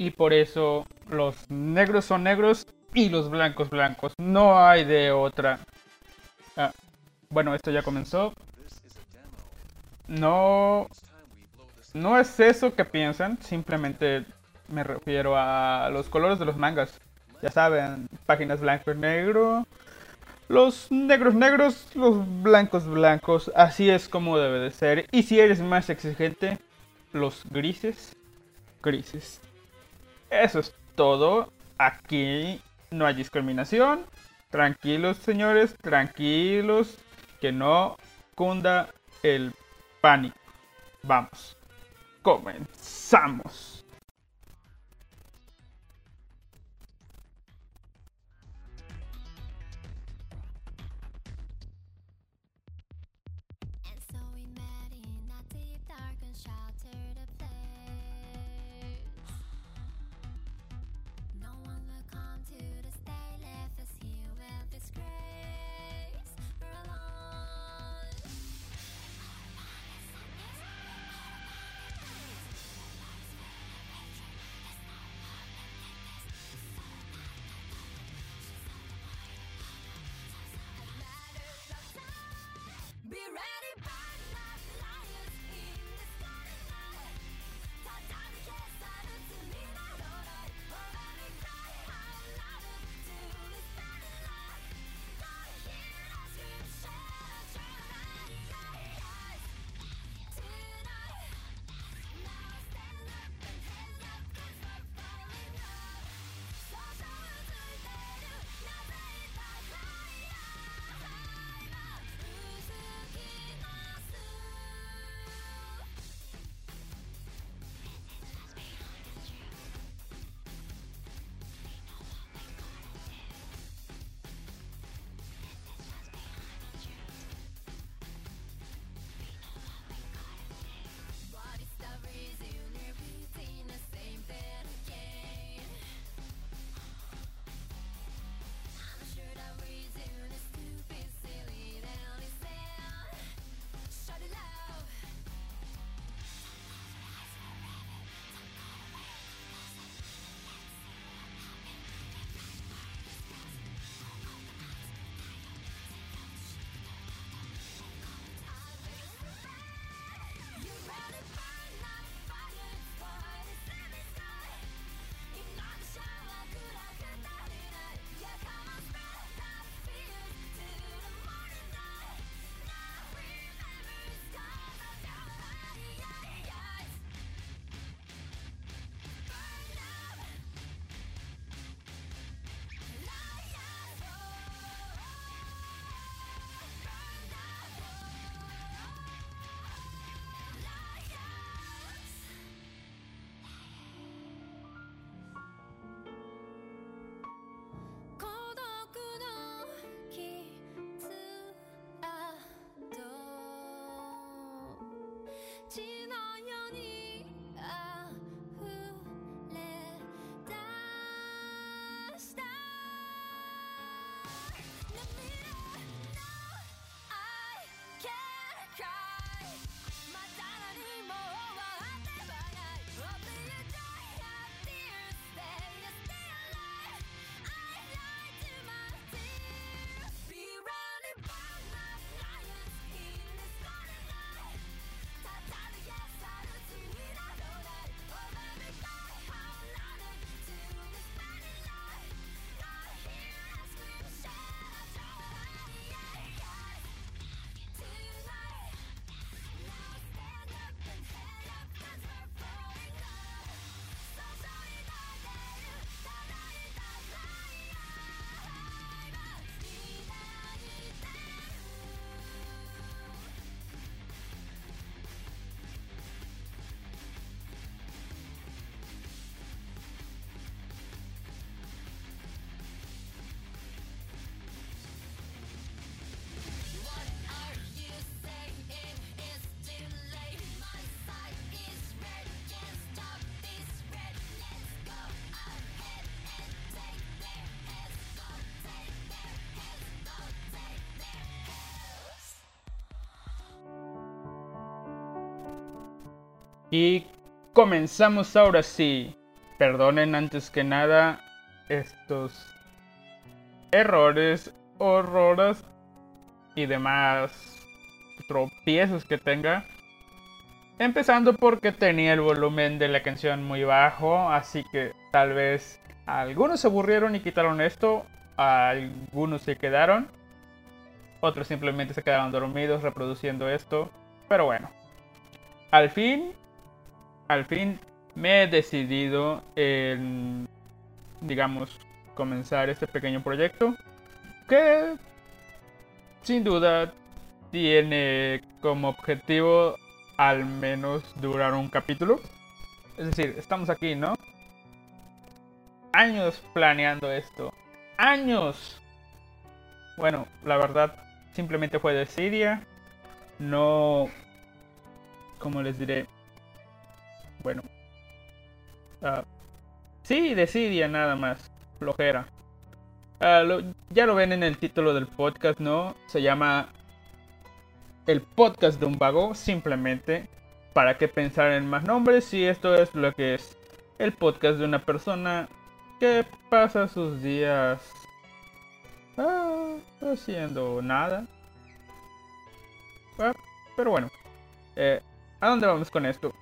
Y por eso los negros son negros y los blancos blancos. No hay de otra. Ah, bueno, esto ya comenzó. No... No es eso que piensan, simplemente me refiero a los colores de los mangas. Ya saben, páginas blanco y negro, los negros negros, los blancos blancos, así es como debe de ser. Y si eres más exigente, los grises, grises. Eso es todo. Aquí no hay discriminación. Tranquilos, señores, tranquilos. Que no cunda el pánico. Vamos. Comenzamos. be ready by Y comenzamos ahora sí. perdonen antes que nada estos errores, horrores y demás tropiezos que tenga. Empezando porque tenía el volumen de la canción muy bajo, así que tal vez algunos se aburrieron y quitaron esto, algunos se quedaron, otros simplemente se quedaron dormidos reproduciendo esto, pero bueno. Al fin, al fin me he decidido en, digamos, comenzar este pequeño proyecto que sin duda tiene como objetivo al menos durar un capítulo. Es decir, estamos aquí, ¿no? Años planeando esto. Años. Bueno, la verdad, simplemente fue de Siria. No... ¿Cómo les diré? Uh, sí, de Siria nada más. Flojera. Ah, ya lo ven en el título del podcast, ¿no? Se llama el podcast de un vago, simplemente. ¿Para qué pensar en más nombres si esto es lo que es el podcast de una persona que pasa sus días ah, haciendo nada? Pero bueno, eh, ¿a dónde vamos con esto?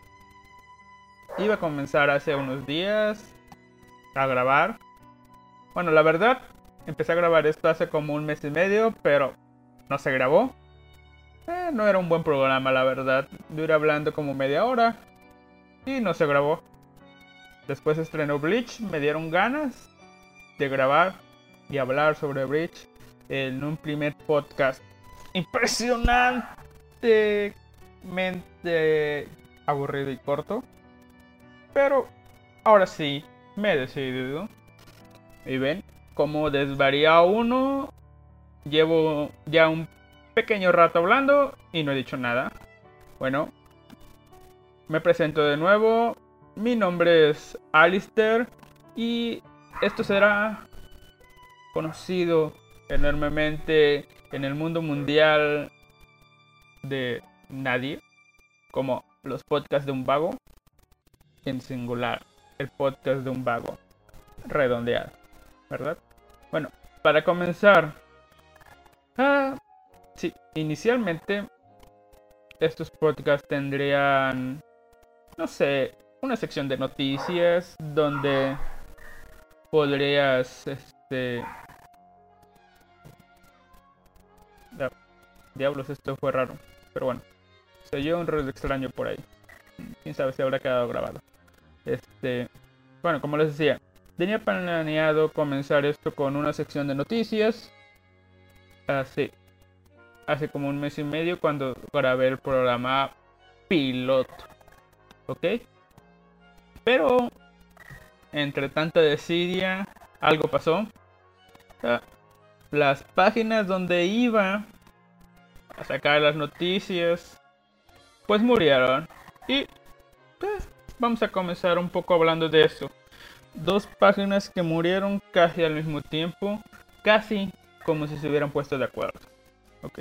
Iba a comenzar hace unos días a grabar. Bueno, la verdad, empecé a grabar esto hace como un mes y medio, pero no se grabó. Eh, no era un buen programa, la verdad. Dura hablando como media hora. Y no se grabó. Después estrenó Bleach. Me dieron ganas de grabar y hablar sobre Bleach en un primer podcast impresionantemente aburrido y corto. Pero ahora sí, me he decidido. Y ven, como desvaría uno, llevo ya un pequeño rato hablando y no he dicho nada. Bueno, me presento de nuevo. Mi nombre es Alistair y esto será conocido enormemente en el mundo mundial de nadie como los podcasts de un vago en singular el podcast de un vago redondeado verdad bueno para comenzar ah, Sí, inicialmente estos podcasts tendrían, no sé, una sección de noticias donde podrías, este... Diablos, esto fue raro, pero bueno, se oyó un ruido extraño por ahí. Quién sabe si habrá quedado grabado. Este, bueno, como les decía, tenía planeado comenzar esto con una sección de noticias. Así, hace como un mes y medio cuando grabé el programa piloto. ¿Ok? Pero entre tanta desidia, algo pasó. Las páginas donde iba a sacar las noticias, pues murieron. Y pues, vamos a comenzar un poco hablando de eso. Dos páginas que murieron casi al mismo tiempo, casi como si se hubieran puesto de acuerdo. Ok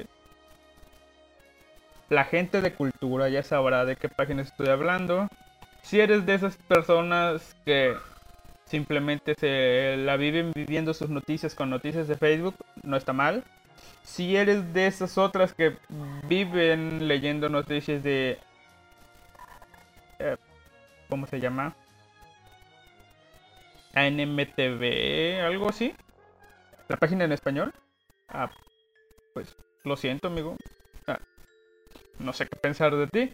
la gente de cultura ya sabrá de qué página estoy hablando. Si eres de esas personas que simplemente se la viven viviendo sus noticias con noticias de Facebook, no está mal. Si eres de esas otras que viven leyendo noticias de... Eh, ¿Cómo se llama? ANMTV, algo así. La página en español. Ah, pues lo siento, amigo no sé qué pensar de ti.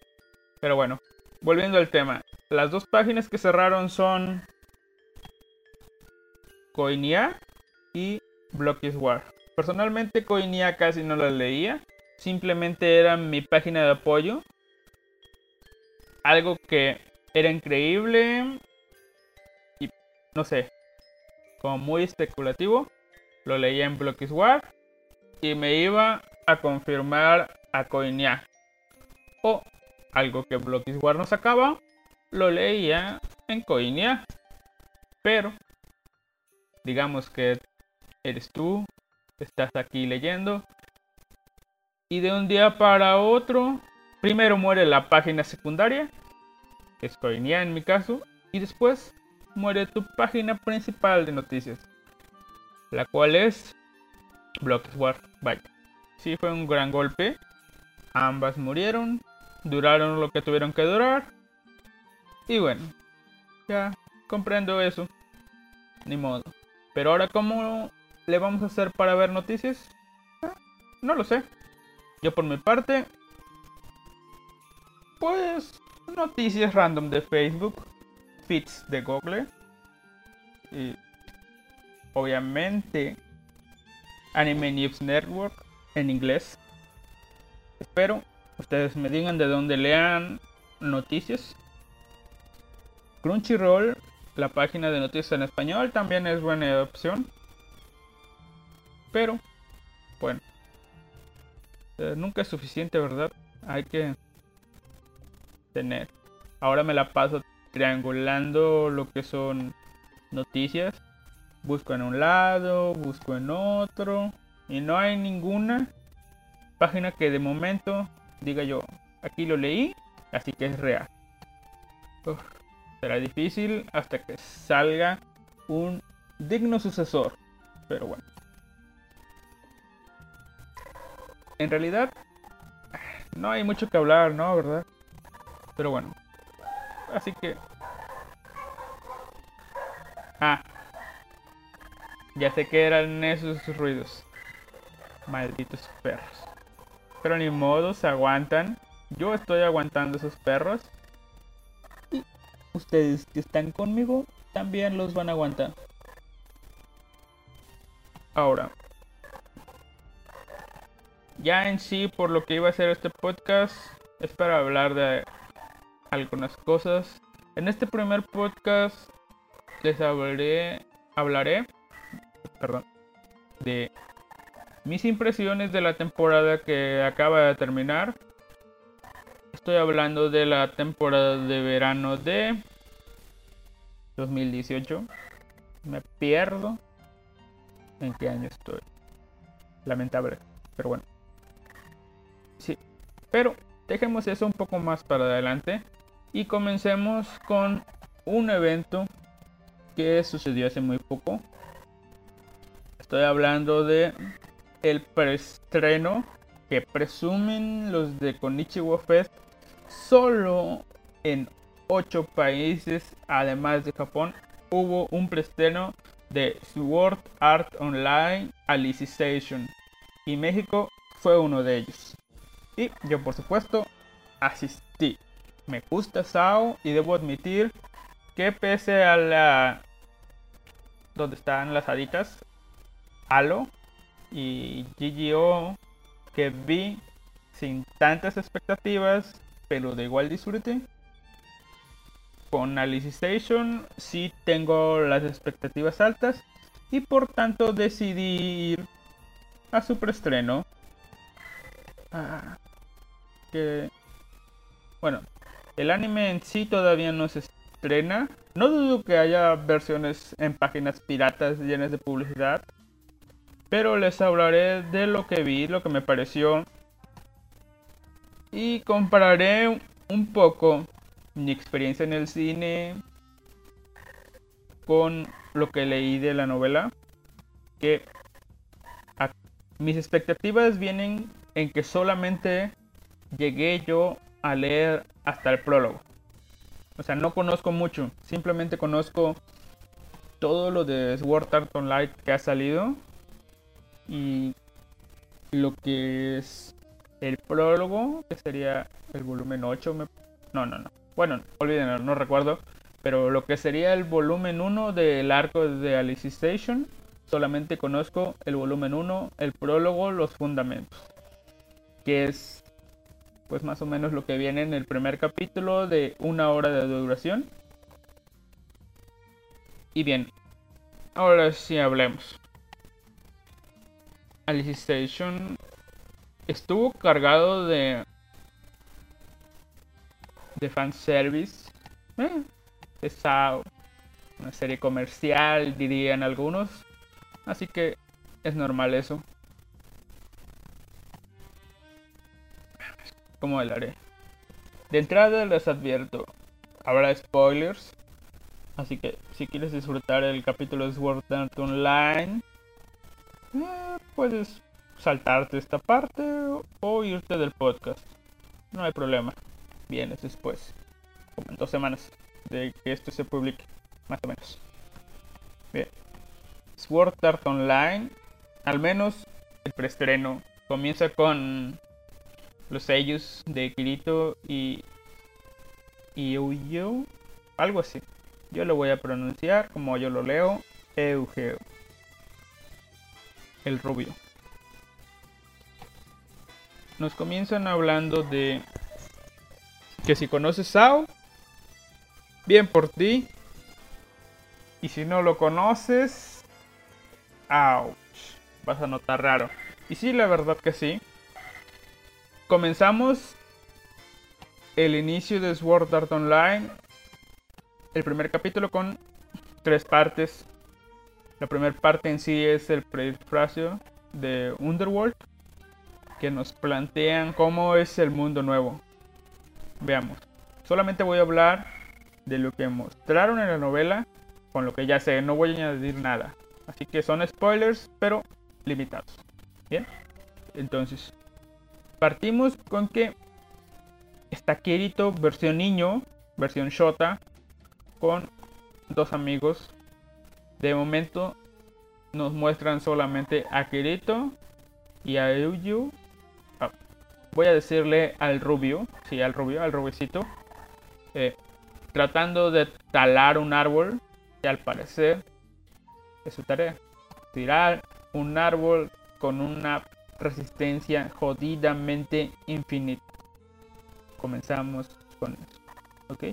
Pero bueno, volviendo al tema. Las dos páginas que cerraron son Coinia y War. Personalmente Coinia casi no la leía. Simplemente era mi página de apoyo. Algo que era increíble. Y no sé. Como muy especulativo. Lo leía en War. Y me iba a confirmar a Coinia o algo que War no sacaba, lo leía en Coinia. Pero, digamos que eres tú, estás aquí leyendo, y de un día para otro, primero muere la página secundaria, que es Coinia en mi caso, y después muere tu página principal de noticias, la cual es Blocksware. Bye. Sí fue un gran golpe. Ambas murieron, duraron lo que tuvieron que durar. Y bueno, ya comprendo eso. Ni modo. Pero ahora, ¿cómo le vamos a hacer para ver noticias? Ah, no lo sé. Yo por mi parte, pues noticias random de Facebook, feeds de Google y obviamente Anime News Network en inglés. Espero ustedes me digan de dónde lean noticias. Crunchyroll, la página de noticias en español, también es buena opción. Pero, bueno, eh, nunca es suficiente, ¿verdad? Hay que tener. Ahora me la paso triangulando lo que son noticias. Busco en un lado, busco en otro. Y no hay ninguna página que de momento diga yo, aquí lo leí, así que es real. será difícil hasta que salga un digno sucesor. Pero bueno. En realidad, no hay mucho que hablar, ¿no? ¿Verdad? Pero bueno. Así que... Ah. Ya sé que eran esos ruidos. Malditos perros. Pero ni modo, se aguantan. Yo estoy aguantando esos perros. Y ustedes que están conmigo también los van a aguantar. Ahora. Ya en sí, por lo que iba a ser este podcast, es para hablar de algunas cosas. En este primer podcast les hablaré, hablaré perdón, de mis impresiones de la temporada que acaba de terminar. Estoy hablando de la temporada de verano de 2018. Me pierdo en qué año estoy. Lamentable, pero bueno. Sí, pero dejemos eso un poco más para adelante y comencemos con un evento que sucedió hace muy poco. Estoy hablando de el preestreno que presumen los de Konichiwa Fest solo en 8 países, además de Japón, hubo un preestreno de Sword Art Online Alicization y México fue uno de ellos. Y yo por supuesto asistí. Me gusta Sao y debo admitir que pese a la... donde están las haditas, Halo y GGO que vi sin tantas expectativas, pero de igual disfrute. Con Alicization sí tengo las expectativas altas y por tanto decidí ir a su preestreno. Ah, que bueno, el anime en sí todavía no se estrena. No dudo que haya versiones en páginas piratas llenas de publicidad. Pero les hablaré de lo que vi, lo que me pareció. Y compararé un poco mi experiencia en el cine con lo que leí de la novela. Que mis expectativas vienen en que solamente llegué yo a leer hasta el prólogo. O sea, no conozco mucho, simplemente conozco todo lo de Sword Art Online que ha salido y lo que es el prólogo, que sería el volumen 8. No, no, no. Bueno, olvídenlo, no recuerdo. Pero lo que sería el volumen 1 del arco de Alice Station, solamente conozco el volumen 1, el prólogo, los fundamentos. Que es pues más o menos lo que viene en el primer capítulo de una hora de duración. Y bien, ahora sí hablemos. Alice Station estuvo cargado de de fanservice. Eh, esa una serie comercial, dirían algunos. Así que es normal eso. ¿Cómo hablaré? De entrada les advierto, habrá spoilers. Así que si quieres disfrutar el capítulo de Sword Art Online, eh, puedes saltarte esta parte o irte del podcast. No hay problema. Vienes después. Como en dos semanas de que esto se publique. Más o menos. Bien. Sword Art Online. Al menos el preestreno. Comienza con los sellos de Kirito y y Eugeo, algo así. Yo lo voy a pronunciar como yo lo leo, Eugeo. El rubio. Nos comienzan hablando de que si conoces Sao, bien por ti. Y si no lo conoces, ouch, vas a notar raro. Y sí, la verdad que sí. Comenzamos el inicio de Sword Art Online, el primer capítulo con tres partes. La primera parte en sí es el prefrasio de Underworld, que nos plantean cómo es el mundo nuevo. Veamos. Solamente voy a hablar de lo que mostraron en la novela, con lo que ya sé, no voy a añadir nada. Así que son spoilers, pero limitados. Bien, entonces partimos con que está Kirito versión niño, versión Shota, con dos amigos. De momento nos muestran solamente a Kirito y a Euyu. Ah, voy a decirle al rubio, sí, al rubio, al rubicito. Eh, tratando de talar un árbol, que al parecer es su tarea. Tirar un árbol con una resistencia jodidamente infinita comenzamos con eso. ¿Ok?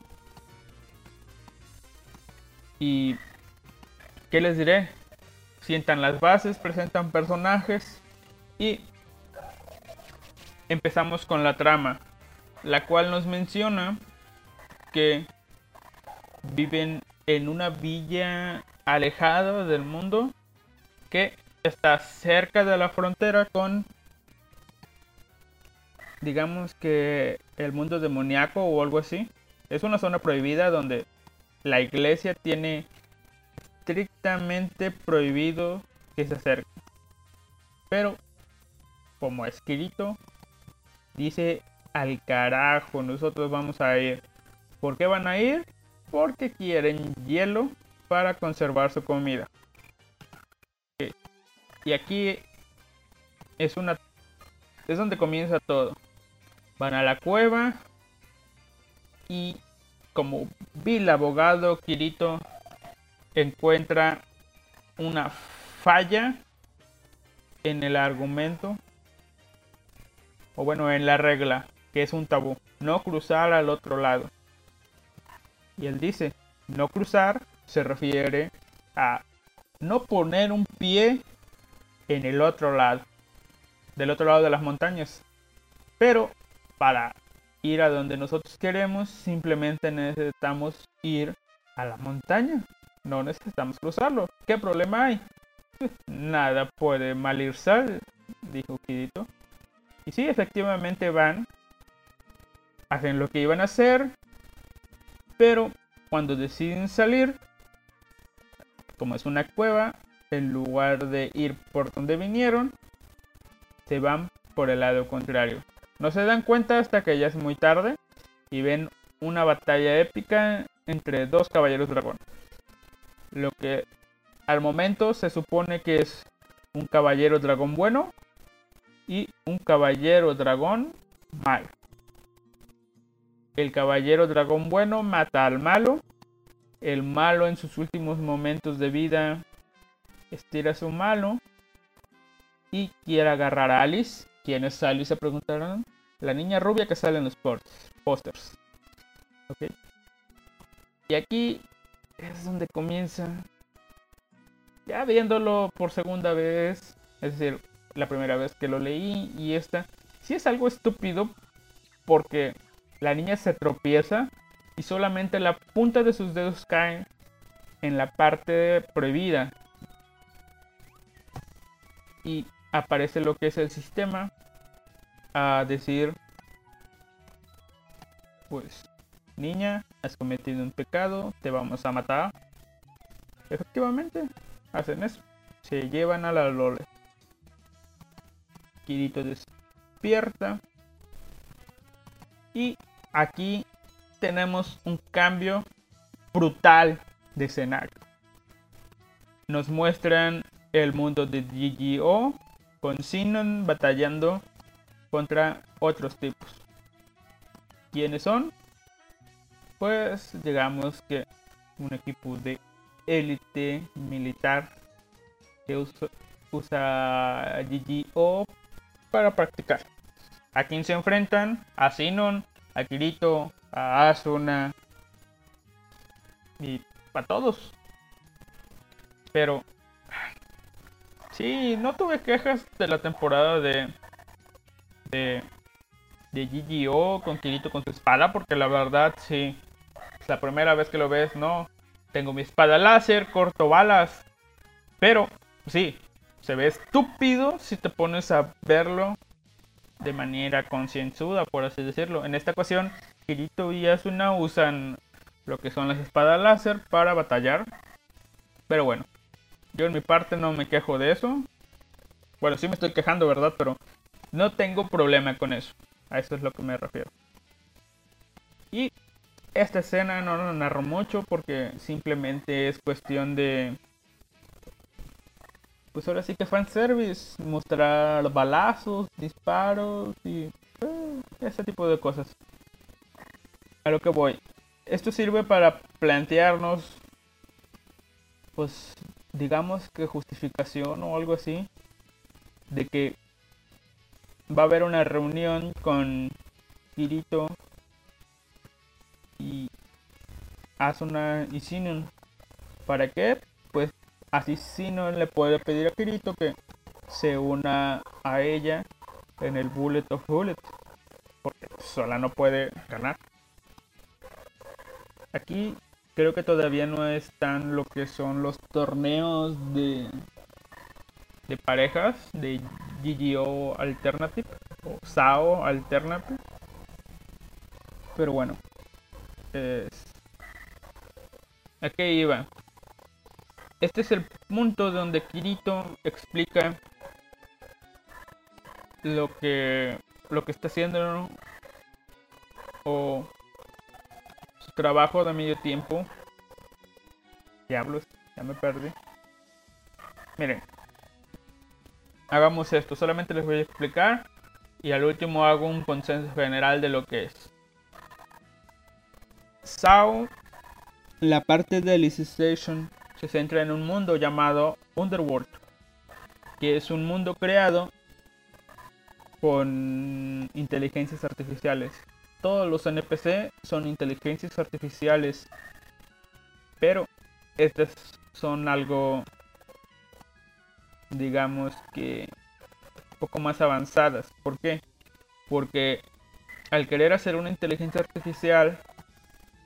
Y... ¿Qué les diré? Sientan las bases, presentan personajes y empezamos con la trama, la cual nos menciona que viven en una villa alejada del mundo que está cerca de la frontera con digamos que el mundo demoníaco o algo así. Es una zona prohibida donde la iglesia tiene estrictamente prohibido que se acerque. Pero, como escrito, dice al carajo, nosotros vamos a ir. ¿Por qué van a ir? Porque quieren hielo para conservar su comida. Y aquí es una es donde comienza todo. Van a la cueva y como vil abogado Kirito encuentra una falla en el argumento o bueno en la regla que es un tabú no cruzar al otro lado y él dice no cruzar se refiere a no poner un pie en el otro lado del otro lado de las montañas pero para ir a donde nosotros queremos, simplemente necesitamos ir a la montaña. No necesitamos cruzarlo. ¿Qué problema hay? Nada puede mal irse, dijo Kirito. Y sí, efectivamente van, hacen lo que iban a hacer, pero cuando deciden salir, como es una cueva, en lugar de ir por donde vinieron, se van por el lado contrario. No se dan cuenta hasta que ya es muy tarde y ven una batalla épica entre dos caballeros dragón. Lo que al momento se supone que es un caballero dragón bueno y un caballero dragón malo. El caballero dragón bueno mata al malo. El malo en sus últimos momentos de vida estira su mano y quiere agarrar a Alice. ¿Quién es Alice? Se preguntaron. La niña rubia que sale en los pósters. ¿Ok? Y aquí es donde comienza. Ya viéndolo por segunda vez. Es decir, la primera vez que lo leí y esta. Sí es algo estúpido. Porque la niña se tropieza. Y solamente la punta de sus dedos cae en la parte prohibida. Y aparece lo que es el sistema a decir, pues niña, has cometido un pecado, te vamos a matar. Efectivamente, hacen eso. Se llevan a la Lole. Kirito despierta. Y aquí tenemos un cambio brutal de escenario. Nos muestran el mundo de GGO con Sinon batallando contra otros tipos. ¿Quiénes son? Pues digamos que un equipo de élite militar que usa, GGO para practicar. ¿A quién se enfrentan? A Sinon, a Kirito, a Asuna y a todos. Pero sí, no tuve quejas de la temporada de de de GGO con Kirito con su espada porque la verdad sí es la primera vez que lo ves, no. Tengo mi espada láser, corto balas. Pero sí, se ve estúpido si te pones a verlo de manera concienzuda, por así decirlo. En esta ocasión, Kirito y Asuna usan lo que son las espadas láser para batallar. Pero bueno, yo en mi parte no me quejo de eso. Bueno, sí me estoy quejando, ¿verdad? Pero no tengo problema con eso. A eso es lo que me refiero. Y esta escena no lo narro mucho porque simplemente es cuestión de... Pues ahora sí que fanservice, mostrar balazos, disparos y eh, ese tipo de cosas. A lo que voy. Esto sirve para plantearnos, pues digamos que justificación o algo así, de que va a haber una reunión con Kirito y Asuna y Sinon. ¿Para qué? Pues así Sinon le puede pedir a Kirito que se una a ella en el Bullet of Bullet. Porque sola no puede ganar. Aquí creo que todavía no están lo que son los torneos de de parejas de GGO Alternative o SAO Alternative. Pero bueno, es... ¿a qué iba? Este es el punto donde Kirito explica lo que lo que está haciendo o trabajo de medio tiempo. Diablos, ya me perdí. Miren, hagamos esto. Solamente les voy a explicar y al último hago un consenso general de lo que es. SAO, la parte de Alicization se centra en un mundo llamado Underworld, que es un mundo creado con inteligencias artificiales. Todos los NPC son inteligencias artificiales, pero estas son algo digamos que un poco más avanzadas. ¿Por qué? Porque al querer hacer una inteligencia artificial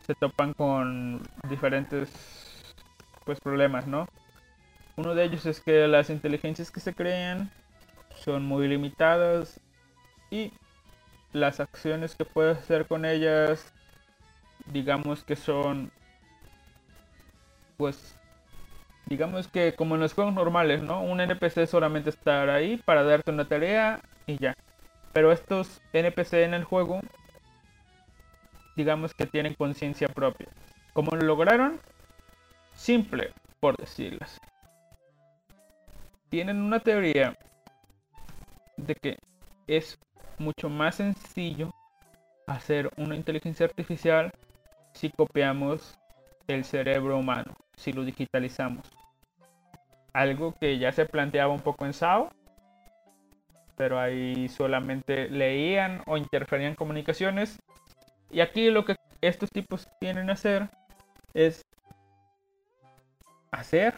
se topan con diferentes pues problemas, ¿no? Uno de ellos es que las inteligencias que se crean son muy limitadas y las acciones que puedes hacer con ellas digamos que son pues digamos que como en los juegos normales, ¿no? Un NPC solamente estar ahí para darte una tarea y ya. Pero estos NPC en el juego, digamos que tienen conciencia propia. ¿Cómo lo lograron? Simple, por decirlas. Tienen una teoría de que es mucho más sencillo hacer una inteligencia artificial si copiamos el cerebro humano si lo digitalizamos. Algo que ya se planteaba un poco en SAO, pero ahí solamente leían o interferían comunicaciones. Y aquí lo que estos tipos tienen que hacer es hacer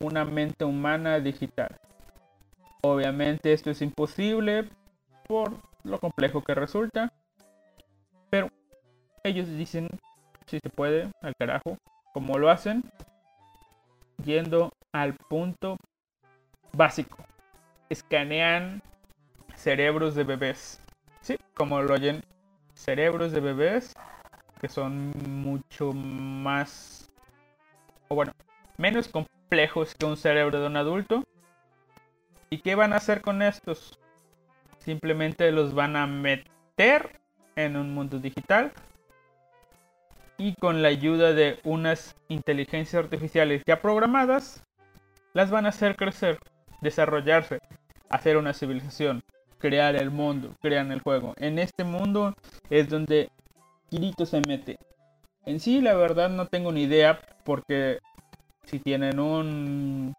una mente humana digital. Obviamente esto es imposible por lo complejo que resulta. Pero ellos dicen si se puede, al carajo. Como lo hacen? Yendo al punto básico. Escanean cerebros de bebés. Sí, como lo oyen, cerebros de bebés que son mucho más, o bueno, menos complejos que un cerebro de un adulto. ¿Y qué van a hacer con estos? Simplemente los van a meter en un mundo digital y con la ayuda de unas inteligencias artificiales ya programadas, las van a hacer crecer, desarrollarse, hacer una civilización, crear el mundo, crear el juego. En este mundo es donde Kirito se mete. En sí, la verdad no tengo ni idea porque si tienen un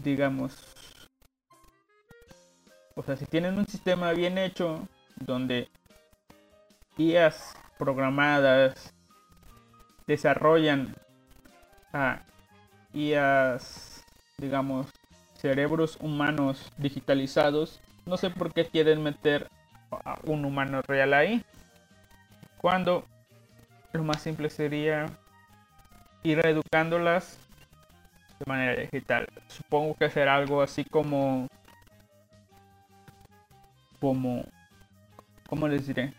digamos o sea, si tienen un sistema bien hecho donde IAs programadas desarrollan a IAs, digamos, cerebros humanos digitalizados, no sé por qué quieren meter a un humano real ahí. Cuando lo más simple sería ir educándolas de manera digital. Supongo que será algo así como como ¿cómo les diré?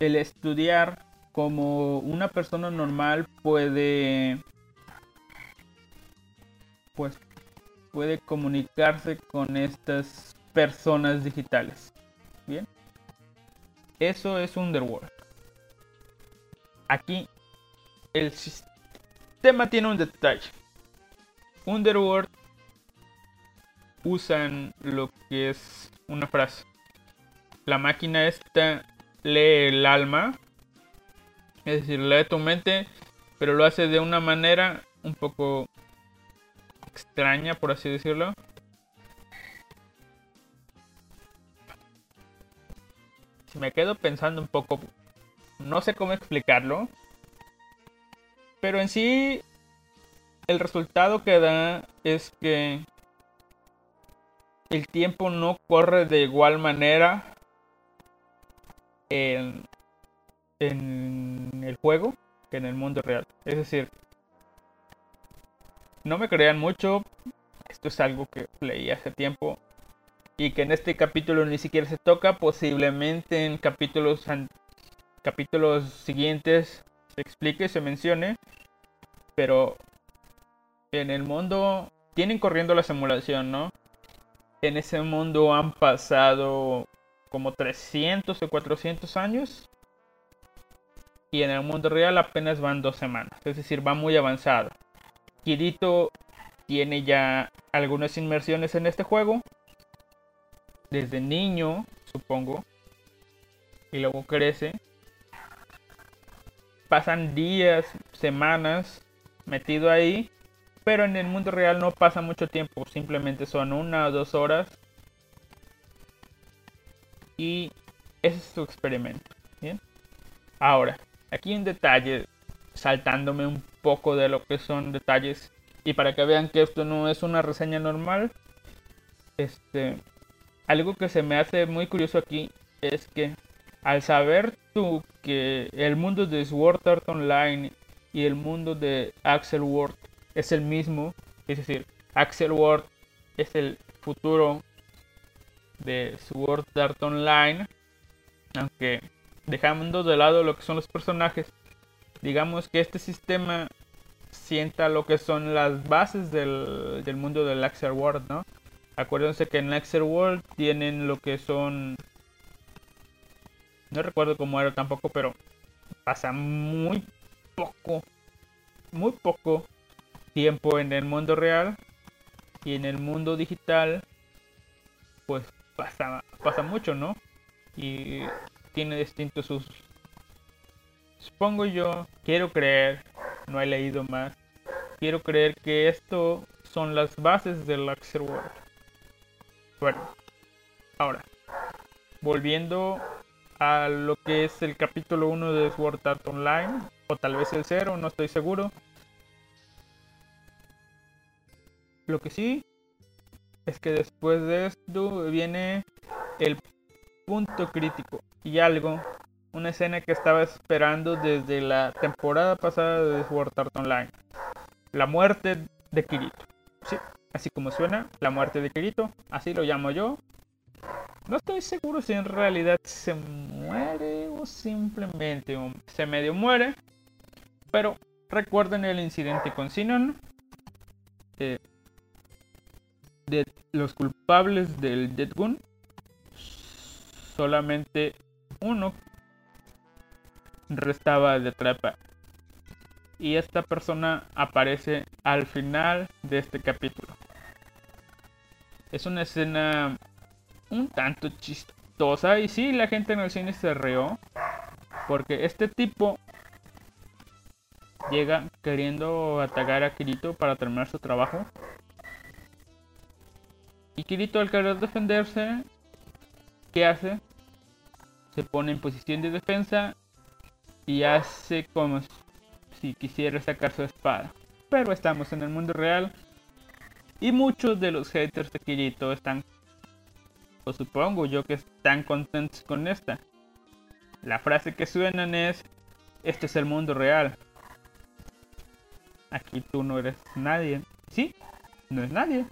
El estudiar como una persona normal puede pues puede comunicarse con estas personas digitales. Bien. Eso es Underworld. Aquí el sistema tiene un detalle. Underworld usan lo que es una frase. La máquina esta lee el alma, es decir, lee tu mente, pero lo hace de una manera un poco extraña, por así decirlo. Si me quedo pensando un poco, no sé cómo explicarlo, pero en sí el resultado que da es que el tiempo no corre de igual manera en, en el juego que en el mundo real. Es decir, no me crean mucho, esto es algo que leí hace tiempo y que en este capítulo ni siquiera se toca, posiblemente en capítulos capítulos siguientes se explique, se mencione, pero en el mundo tienen corriendo la simulación, ¿no? En ese mundo han pasado como 300 o 400 años y en el mundo real apenas van dos semanas, es decir, va muy avanzado. Kirito tiene ya algunas inmersiones en este juego. Desde niño, supongo. Y luego crece. Pasan días, semanas metido ahí. Pero en el mundo real no pasa mucho tiempo. Simplemente son una o dos horas. Y ese es su experimento. Ahora, aquí un detalle saltándome un poco de lo que son detalles y para que vean que esto no es una reseña normal este algo que se me hace muy curioso aquí es que al saber tú que el mundo de Sword Art Online y el mundo de Axel Ward es el mismo es decir Axel Ward es el futuro de Sword Art Online aunque dejando de lado lo que son los personajes digamos que este sistema sienta lo que son las bases del, mundo del Axel World, ¿no? Acuérdense que en Axel World tienen lo que son... No recuerdo cómo era tampoco, pero pasa muy poco, muy poco tiempo en el mundo real y en el mundo digital, pues pasa, pasa mucho, ¿no? Y tiene distintos sus Supongo yo, quiero creer, no he leído más, quiero creer que esto son las bases del Axel World. Bueno, ahora, volviendo a lo que es el capítulo 1 de Sword Art Online, o tal vez el 0, no estoy seguro. Lo que sí es que después de esto viene el punto crítico y algo una escena que estaba esperando desde la temporada pasada de Sword Art Online. La muerte de Kirito. Sí, así como suena, la muerte de Kirito, así lo llamo yo. No estoy seguro si en realidad se muere o simplemente se medio muere. Pero recuerden el incidente con Sinon. Eh, de los culpables del Dead Gun. Solamente uno restaba de trapa. Y esta persona aparece al final de este capítulo. Es una escena un tanto chistosa. Y sí, la gente en el cine se reó. Porque este tipo llega queriendo atacar a Kirito para terminar su trabajo. Y Kirito al querer defenderse, ¿qué hace? Se pone en posición de defensa y hace como si quisiera sacar su espada. Pero estamos en el mundo real y muchos de los haters de Kirito están, o supongo yo que están contentos con esta. La frase que suenan es, este es el mundo real. Aquí tú no eres nadie. Sí, no es nadie.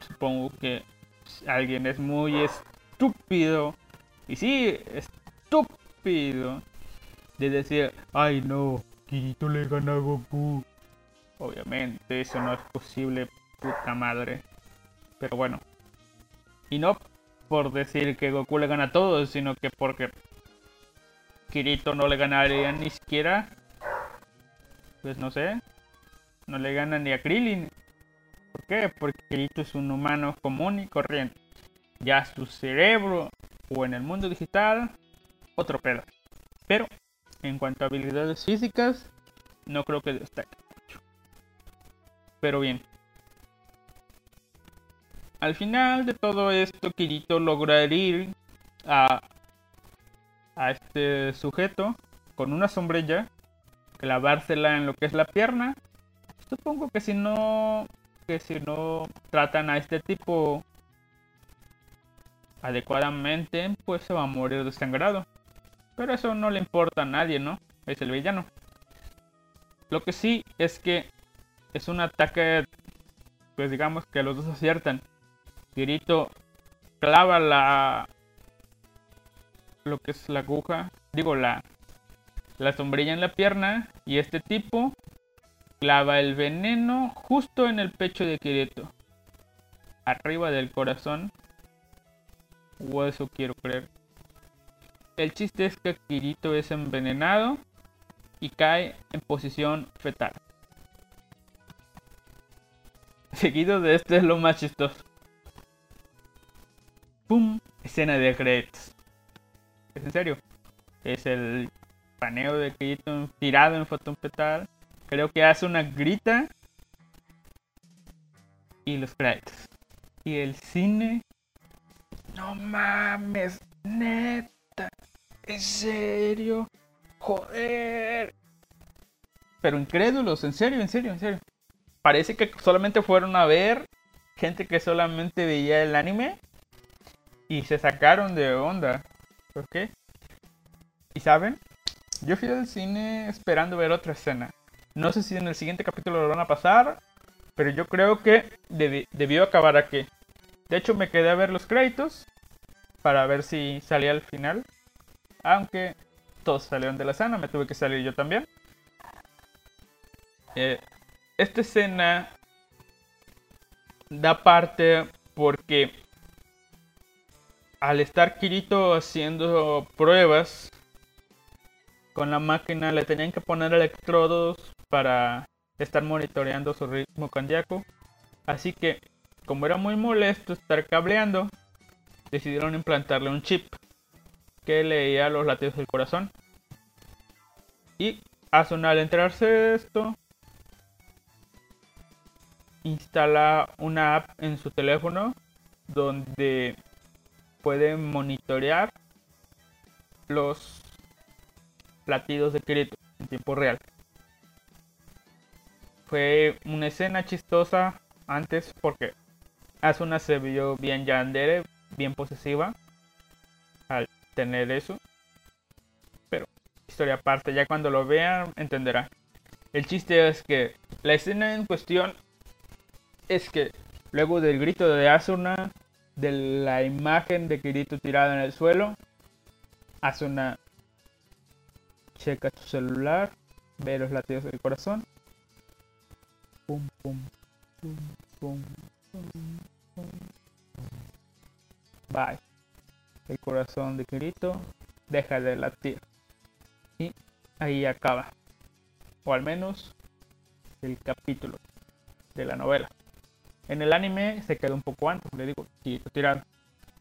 Supongo que alguien es muy estúpido. Y sí, estúpido. De decir, ay no, Kirito le gana a Goku. Obviamente, eso no es posible, puta madre. Pero bueno. Y no por decir que Goku le gana a todos, sino que porque Kirito no le ganaría ni siquiera. Pues no sé. No le gana ni a Krillin. ¿Por qué? Porque Kirito es un humano común y corriente. Ya su cerebro o en el mundo digital, otro pedo. Pero en cuanto a habilidades físicas, no creo que destaque mucho. Pero bien. Al final de todo esto, Kirito logra herir a, a este sujeto con una sombrilla, clavársela en lo que es la pierna. Supongo que si no que si no tratan a este tipo adecuadamente, pues se va a morir desangrado. Pero eso no le importa a nadie, ¿no? Es el villano. Lo que sí es que es un ataque, pues digamos que los dos aciertan. Kirito clava la... Lo que es la aguja, digo la... La sombrilla en la pierna y este tipo clava el veneno justo en el pecho de Kirito. Arriba del corazón. O eso quiero creer. El chiste es que Kirito es envenenado y cae en posición fetal. Seguido de esto es lo más chistoso. ¡Pum! Escena de créditos. Es en serio. Es el paneo de Kirito tirado en fotón fetal. Creo que hace una grita. Y los créditos. Y el cine. No mames, net. ¿En serio? Joder. Pero incrédulos, en serio, en serio, en serio. Parece que solamente fueron a ver gente que solamente veía el anime y se sacaron de onda. ¿Por qué? ¿Y saben? Yo fui al cine esperando ver otra escena. No sé si en el siguiente capítulo lo van a pasar, pero yo creo que debió acabar aquí. De hecho, me quedé a ver los créditos para ver si salía al final. Aunque todos salieron de la escena, me tuve que salir yo también. Eh, esta escena da parte porque al estar Kirito haciendo pruebas con la máquina le tenían que poner electrodos para estar monitoreando su ritmo cardíaco. Así que, como era muy molesto estar cableando, decidieron implantarle un chip que leía los latidos del corazón. Y al enterarse esto, instala una app en su teléfono donde puede monitorear los latidos de Kirito en tiempo real. Fue una escena chistosa antes porque Asuna se vio bien yandere, bien posesiva al tener eso. Pero historia aparte, ya cuando lo vean entenderán. El chiste es que la escena en cuestión es que Luego del grito de Asuna, de la imagen de Kirito tirada en el suelo, Asuna checa tu celular, ve los latidos del corazón. Pum, pum, pum, pum, Bye. El corazón de Kirito deja de latir. Y ahí acaba. O al menos el capítulo de la novela. En el anime se quedó un poco antes, le digo, Kirito tirado.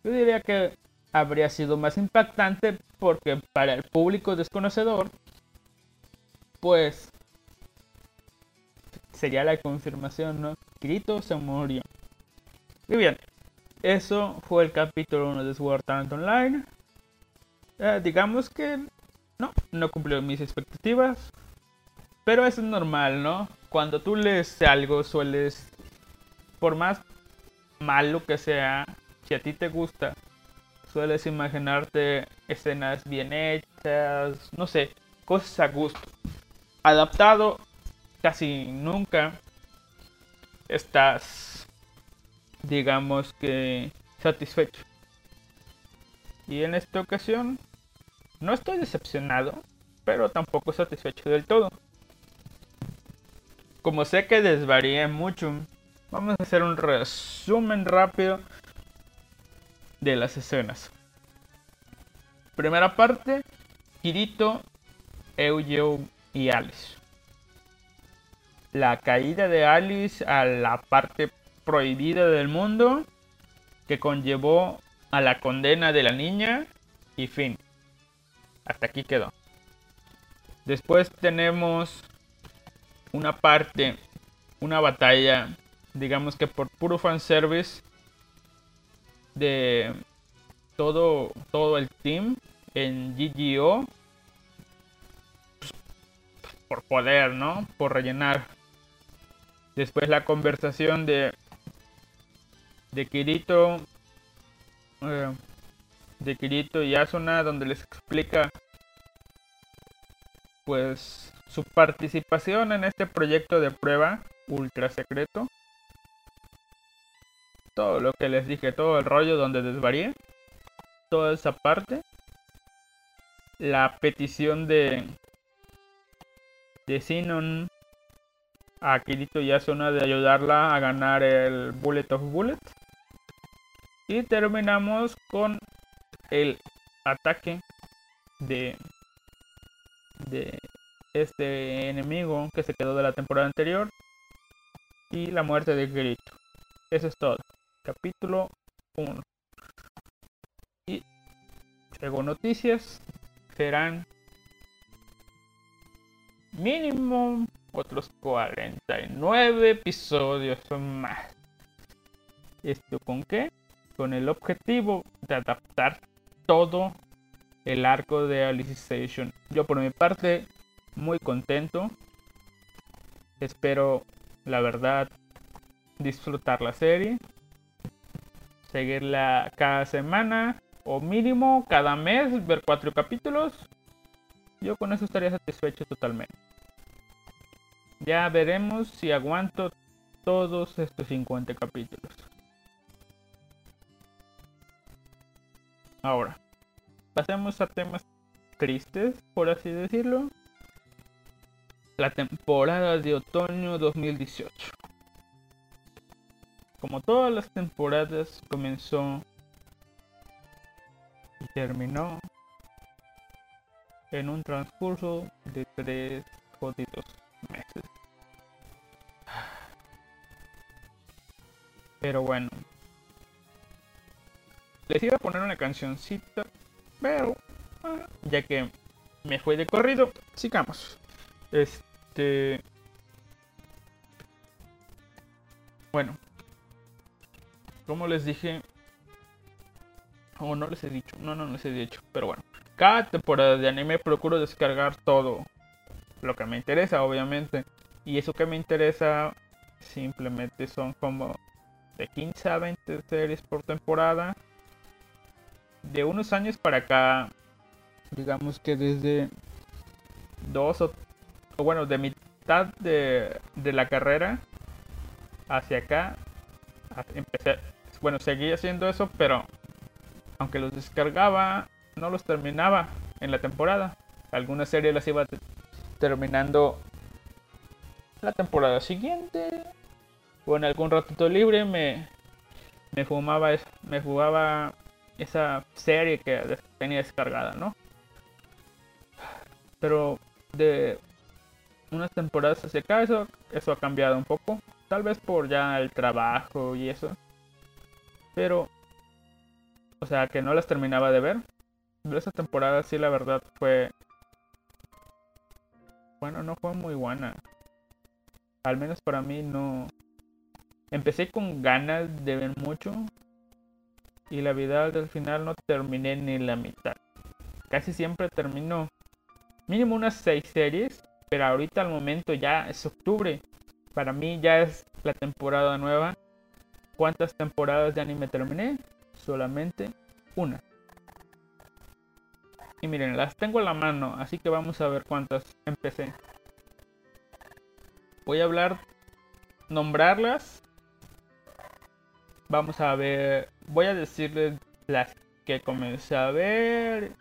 Yo diría que habría sido más impactante porque para el público desconocedor, pues sería la confirmación, ¿no? Kirito se murió. Y bien, eso fue el capítulo 1 de Sword Art Online. Eh, digamos que no, no cumplió mis expectativas. Pero eso es normal, ¿no? Cuando tú lees algo sueles, por más malo que sea, si a ti te gusta, sueles imaginarte escenas bien hechas, no sé, cosas a gusto. Adaptado, casi nunca estás, digamos que, satisfecho. Y en esta ocasión, no estoy decepcionado, pero tampoco satisfecho del todo. Como sé que desvaríe mucho, vamos a hacer un resumen rápido de las escenas. Primera parte, Kirito, Eugeo y Alice. La caída de Alice a la parte prohibida del mundo que conllevó a la condena de la niña y fin. Hasta aquí quedó. Después tenemos una parte, una batalla, digamos que por puro fanservice de todo, todo el team en GGO. Por poder, ¿no? Por rellenar. Después la conversación de de Kirito eh, de Kirito y Asuna donde les explica pues su participación en este proyecto de prueba ultra secreto. Todo lo que les dije, todo el rollo donde desvaríe, toda esa parte, la petición de de Sinon a Kirito y Asuna de ayudarla a ganar el Bullet of Bullet. Y terminamos con el ataque de de este enemigo que se quedó de la temporada anterior y la muerte de Kirito. Eso es todo capítulo 1. Y según noticias, serán mínimo otros 49 episodios más. ¿Esto con qué? Con el objetivo de adaptar todo el arco de Alicization. Yo por mi parte, muy contento. Espero, la verdad, disfrutar la serie seguirla cada semana o mínimo cada mes, ver cuatro capítulos. Yo con eso estaría satisfecho totalmente. Ya veremos si aguanto todos estos 50 capítulos. Ahora, pasemos a temas tristes, por así decirlo. La temporada de otoño 2018 como todas las temporadas, comenzó y terminó en un transcurso de tres jodidos meses. Pero bueno, les iba a poner una cancioncita, pero ah, ya que me fue de corrido, sigamos. Este. Bueno, como les dije, o no les he dicho, no, no les he dicho, pero bueno, cada temporada de anime procuro descargar todo lo que me interesa, obviamente, y eso que me interesa simplemente son como de 15 a 20 series por temporada. De unos años para acá, digamos que desde dos o, o bueno, de mitad de, de la carrera hacia acá empecé, bueno, seguí haciendo eso, pero aunque los descargaba, no los terminaba en la temporada. Algunas series las iba terminando la temporada siguiente o en algún ratito libre me me fumaba me jugaba esa serie que tenía descargada, ¿no? Pero de unas temporadas hacia acá eso, eso ha cambiado un poco. Tal vez por ya el trabajo y eso. Pero, o sea, que no las terminaba de ver. Esa temporada sí, la verdad fue... Bueno, no fue muy buena. Al menos para mí no... Empecé con ganas de ver mucho. Y la vida del final no terminé ni la mitad. Casi siempre termino mínimo unas 6 series. Pero ahorita al momento ya es octubre. Para mí ya es la temporada nueva. ¿Cuántas temporadas de anime terminé? Solamente una. Miren, las tengo en la mano, así que vamos a ver cuántas empecé. Voy a hablar, nombrarlas. Vamos a ver, voy a decirles las que comencé a ver,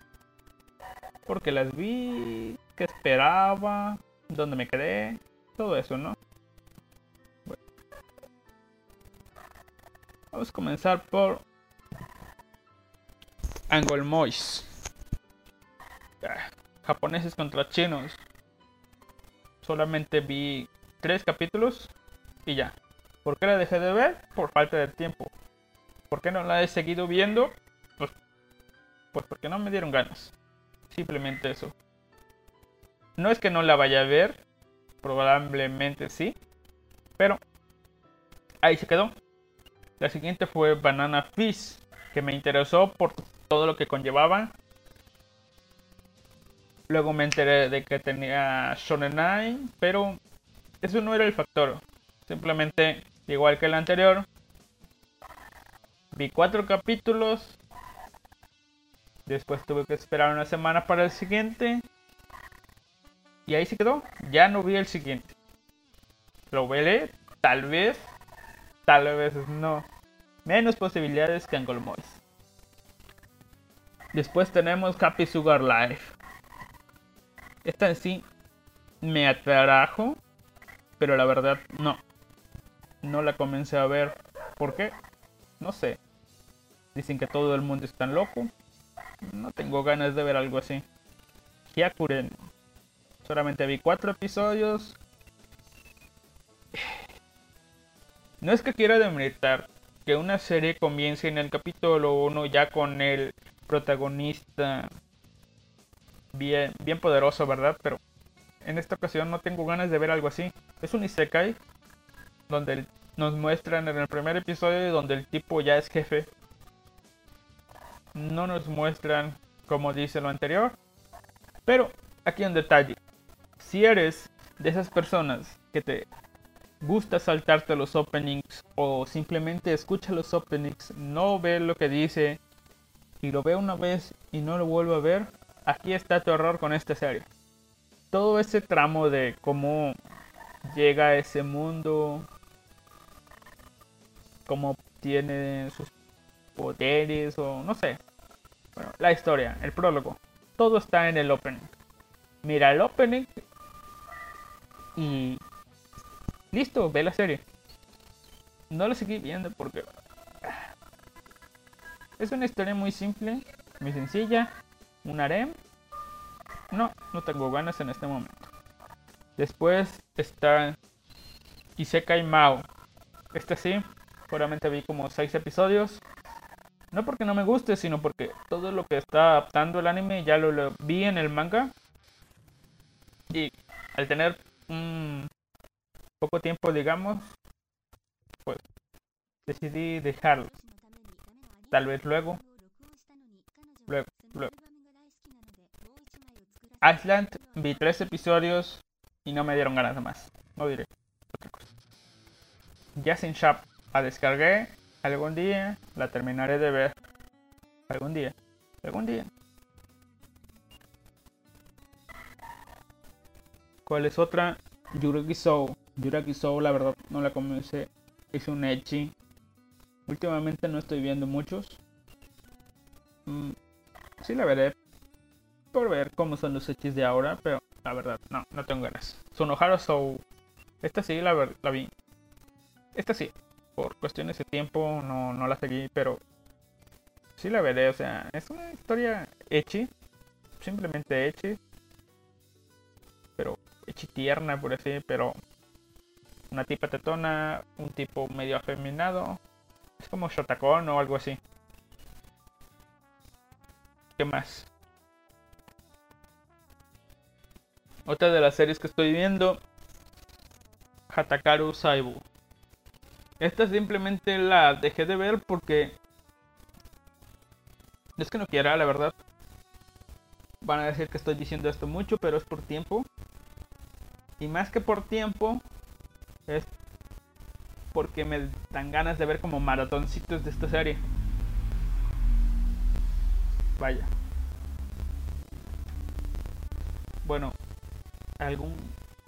porque las vi, qué esperaba, dónde me quedé, todo eso, ¿no? Vamos a comenzar por Angolmois. Ah, japoneses contra chinos. Solamente vi tres capítulos y ya. ¿Por qué la dejé de ver? Por falta de tiempo. ¿Por qué no la he seguido viendo? Pues, pues porque no me dieron ganas. Simplemente eso. No es que no la vaya a ver. Probablemente sí. Pero ahí se quedó. La siguiente fue Banana Fish, que me interesó por todo lo que conllevaba. Luego me enteré de que tenía Shonen pero eso no era el factor. Simplemente, igual que el anterior, vi cuatro capítulos. Después tuve que esperar una semana para el siguiente. Y ahí se quedó. Ya no vi el siguiente. Lo veré, tal vez, tal vez no. Menos posibilidades que Angle Mois. Después tenemos Happy Sugar Life. Esta en sí me atrajo, pero la verdad no. No la comencé a ver. ¿Por qué? No sé. Dicen que todo el mundo es tan loco. No tengo ganas de ver algo así. Hyakuren. Solamente vi cuatro episodios. No es que quiera demeritar que una serie comience en el capítulo 1 ya con el protagonista bien, bien poderoso, ¿verdad? Pero en esta ocasión no tengo ganas de ver algo así. Es un Isekai donde nos muestran en el primer episodio donde el tipo ya es jefe. No nos muestran como dice lo anterior. Pero aquí un detalle. Si eres de esas personas que te gusta saltarte los openings o simplemente escucha los openings, no ve lo que dice y lo ve una vez y no lo vuelve a ver, aquí está tu error con esta serie. Todo ese tramo de cómo llega a ese mundo, cómo tiene sus poderes o no sé. Bueno, la historia, el prólogo, todo está en el opening. Mira el opening y Listo, ve la serie. No la seguí viendo porque... Es una historia muy simple, muy sencilla. Un harem. No, no tengo ganas en este momento. Después está Isekai Mao. Este sí, seguramente vi como 6 episodios. No porque no me guste, sino porque todo lo que está adaptando el anime ya lo, lo vi en el manga. Y al tener un poco tiempo, digamos, pues decidí dejarlo. Tal vez luego. Luego, luego. Iceland vi tres episodios y no me dieron ganas de más. No diré otra cosa. Just in Shop la descargué. Algún día la terminaré de ver. Algún día. Algún día. ¿Cuál es otra? Yurugi Soul. Yuraki Soul, la verdad, no la comencé. Es un Echi. Últimamente no estoy viendo muchos. Mm, sí la veré por ver cómo son los hechis de ahora, pero la verdad, no, no tengo ganas. Sonohara Soul. Esta sí la, la vi. Esta sí. Por cuestiones de tiempo no, no la seguí, pero sí la veré. O sea, es una historia hechi. Simplemente hechi. Pero hechi tierna, por así, pero una tipa tetona, un tipo medio afeminado. Es como Shotakon o algo así. ¿Qué más? Otra de las series que estoy viendo, Hatakaru Saibu. Esta simplemente la dejé de ver porque es que no quiera, la verdad. Van a decir que estoy diciendo esto mucho, pero es por tiempo. Y más que por tiempo, es porque me dan ganas de ver como maratoncitos de esta serie. Vaya. Bueno, algún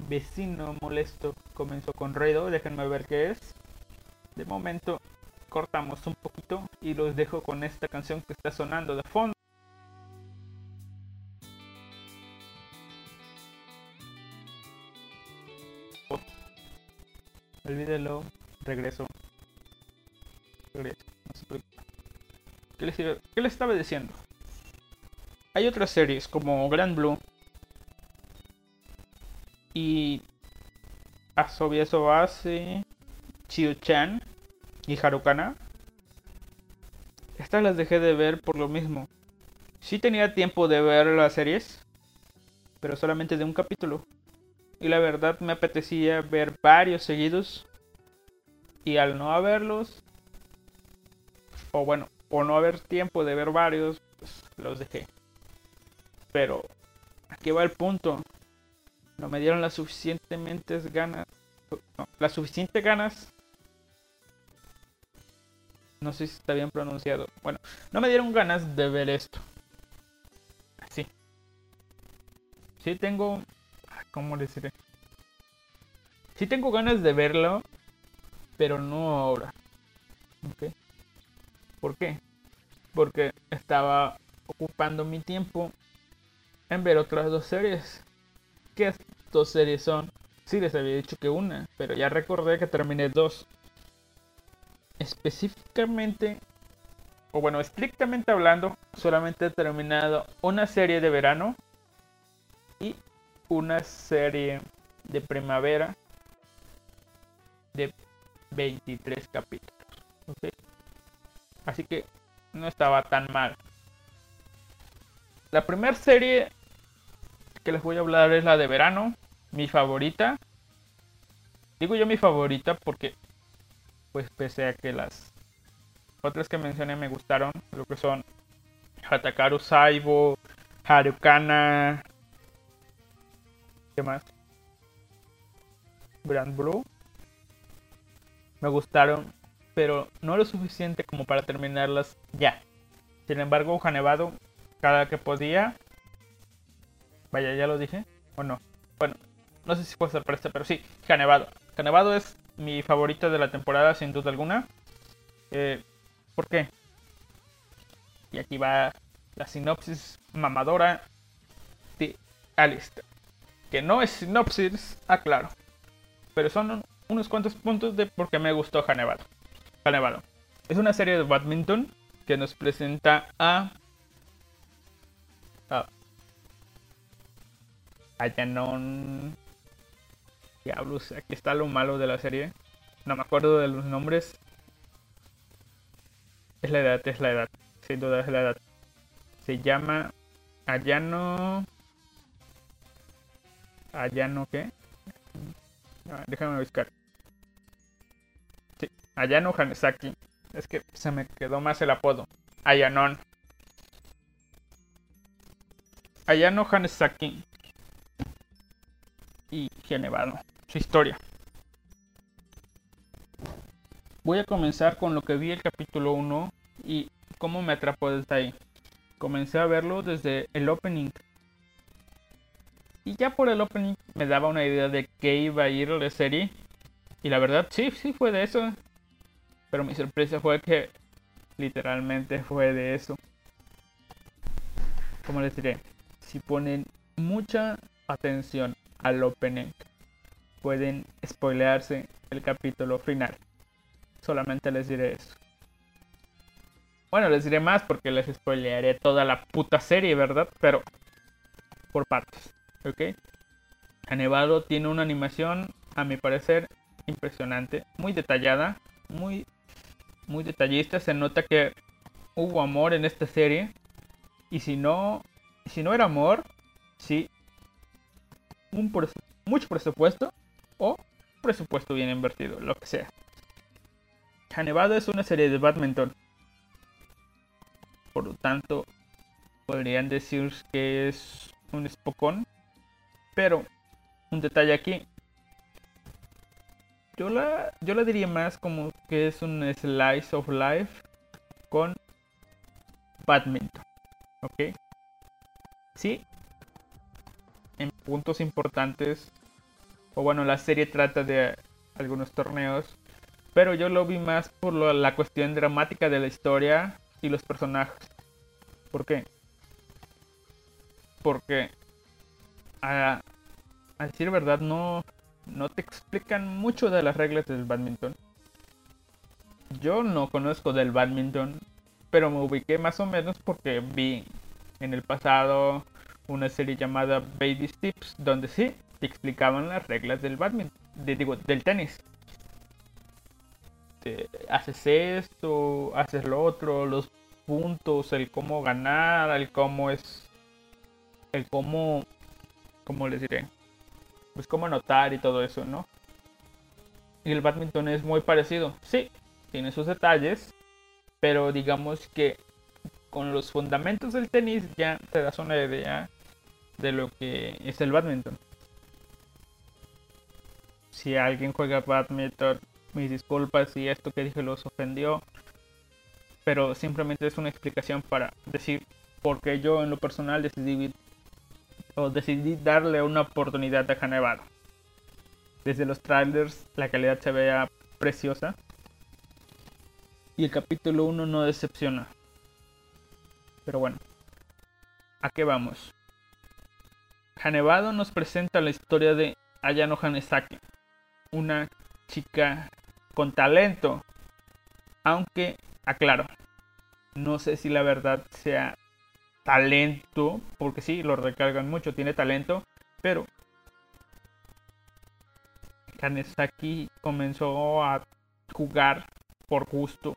vecino molesto comenzó con ruido. Déjenme ver qué es. De momento cortamos un poquito y los dejo con esta canción que está sonando de fondo. Olvídelo, regreso. Regreso, ¿Qué les, ¿Qué les estaba diciendo? Hay otras series como Grand Blue y Asobi Sobase, Chiu-chan y Harukana. Estas las dejé de ver por lo mismo. Sí tenía tiempo de ver las series, pero solamente de un capítulo. Y la verdad me apetecía ver varios seguidos. Y al no haberlos, o bueno, o no haber tiempo de ver varios, pues los dejé. Pero aquí va el punto. No me dieron las suficientemente ganas. Las suficientes ganas. No sé si está bien pronunciado. Bueno, no me dieron ganas de ver esto. Así. Sí tengo ¿Cómo deciré? Sí tengo ganas de verlo, pero no ahora. ¿Por qué? Porque estaba ocupando mi tiempo en ver otras dos series. ¿Qué dos series son? Sí, les había dicho que una, pero ya recordé que terminé dos. Específicamente, o bueno, estrictamente hablando, solamente he terminado una serie de verano y una serie de primavera de 23 capítulos. Así que no estaba tan mal. La primera serie que les voy a hablar es la de verano, mi favorita. Digo yo mi favorita porque, pues pese a que las otras que mencioné me gustaron, lo que son Hatakaru Saibo, Harukana, ¿Qué más? Grand Blue. Me gustaron, pero no lo suficiente como para terminarlas ya. Sin embargo, Nevado, cada que podía. Vaya, ya lo dije. ¿O no? Bueno, no sé si fue sorpresa, pero sí, Nevado. Nevado es mi favorito de la temporada, sin duda alguna. Eh, ¿Por qué? Y aquí va la sinopsis mamadora de Alistair que no es sinopsis, aclaro. Pero son unos cuantos puntos de por qué me gustó Hanevado. Hanevado. Es una serie de badminton que nos presenta a Ayanon... Diablos, aquí está lo malo de la serie. No me acuerdo de los nombres. Es la edad, es la edad. Sin duda es la edad. Se llama Ayano... Allá no qué. Ah, déjame buscar. Sí, Ayano Hanesaki. Es que se me quedó más el apodo. Ayanon. Ayano Hanesaki. Y Genevado. Su historia. Voy a comenzar con lo que vi el capítulo 1 y cómo me atrapó desde ahí. Comencé a verlo desde el opening y ya por el opening me daba una idea de qué iba a ir la serie. Y la verdad, sí, sí fue de eso. Pero mi sorpresa fue que literalmente fue de eso. Como les diré, si ponen mucha atención al opening, pueden spoilearse el capítulo final. Solamente les diré eso. Bueno, les diré más porque les spoilearé toda la puta serie, ¿verdad? Pero por partes, ¿ok? Nevado tiene una animación, a mi parecer, impresionante, muy detallada, muy, muy detallista. Se nota que hubo amor en esta serie. Y si no, si no era amor, sí, un mucho presupuesto o presupuesto bien invertido, lo que sea. Nevado es una serie de badminton. Por lo tanto, podrían decir que es un espocón. Pero, un detalle aquí. Yo la, yo la diría más como que es un slice of life con badminton. ¿Ok? Sí. En puntos importantes. O bueno, la serie trata de algunos torneos. Pero yo lo vi más por la cuestión dramática de la historia y los personajes. ¿Por qué? Porque a, decir verdad no, no te explican mucho de las reglas del badminton. Yo no conozco del badminton, pero me ubiqué más o menos porque vi en el pasado una serie llamada Baby Tips, donde sí te explicaban las reglas del badminton, digo, del tenis. haces esto, haces lo otro, los puntos, el cómo ganar, el cómo es, el cómo, cómo les diré, pues cómo anotar y todo eso, ¿no? Y el badminton es muy parecido, sí, tiene sus detalles, pero digamos que con los fundamentos del tenis ya te das una idea de lo que es el badminton. Si alguien juega badminton, mis disculpas si esto que dije los ofendió pero simplemente es una explicación para decir por qué yo en lo personal decidí o decidí darle una oportunidad a Nevado. Desde los trailers la calidad se vea preciosa y el capítulo 1 no decepciona. Pero bueno, ¿a qué vamos? Hanevado nos presenta la historia de Ayano Hanesaki, una chica con talento, aunque aclaro, no sé si la verdad sea talento, porque sí, lo recargan mucho, tiene talento, pero Kanesaki comenzó a jugar por gusto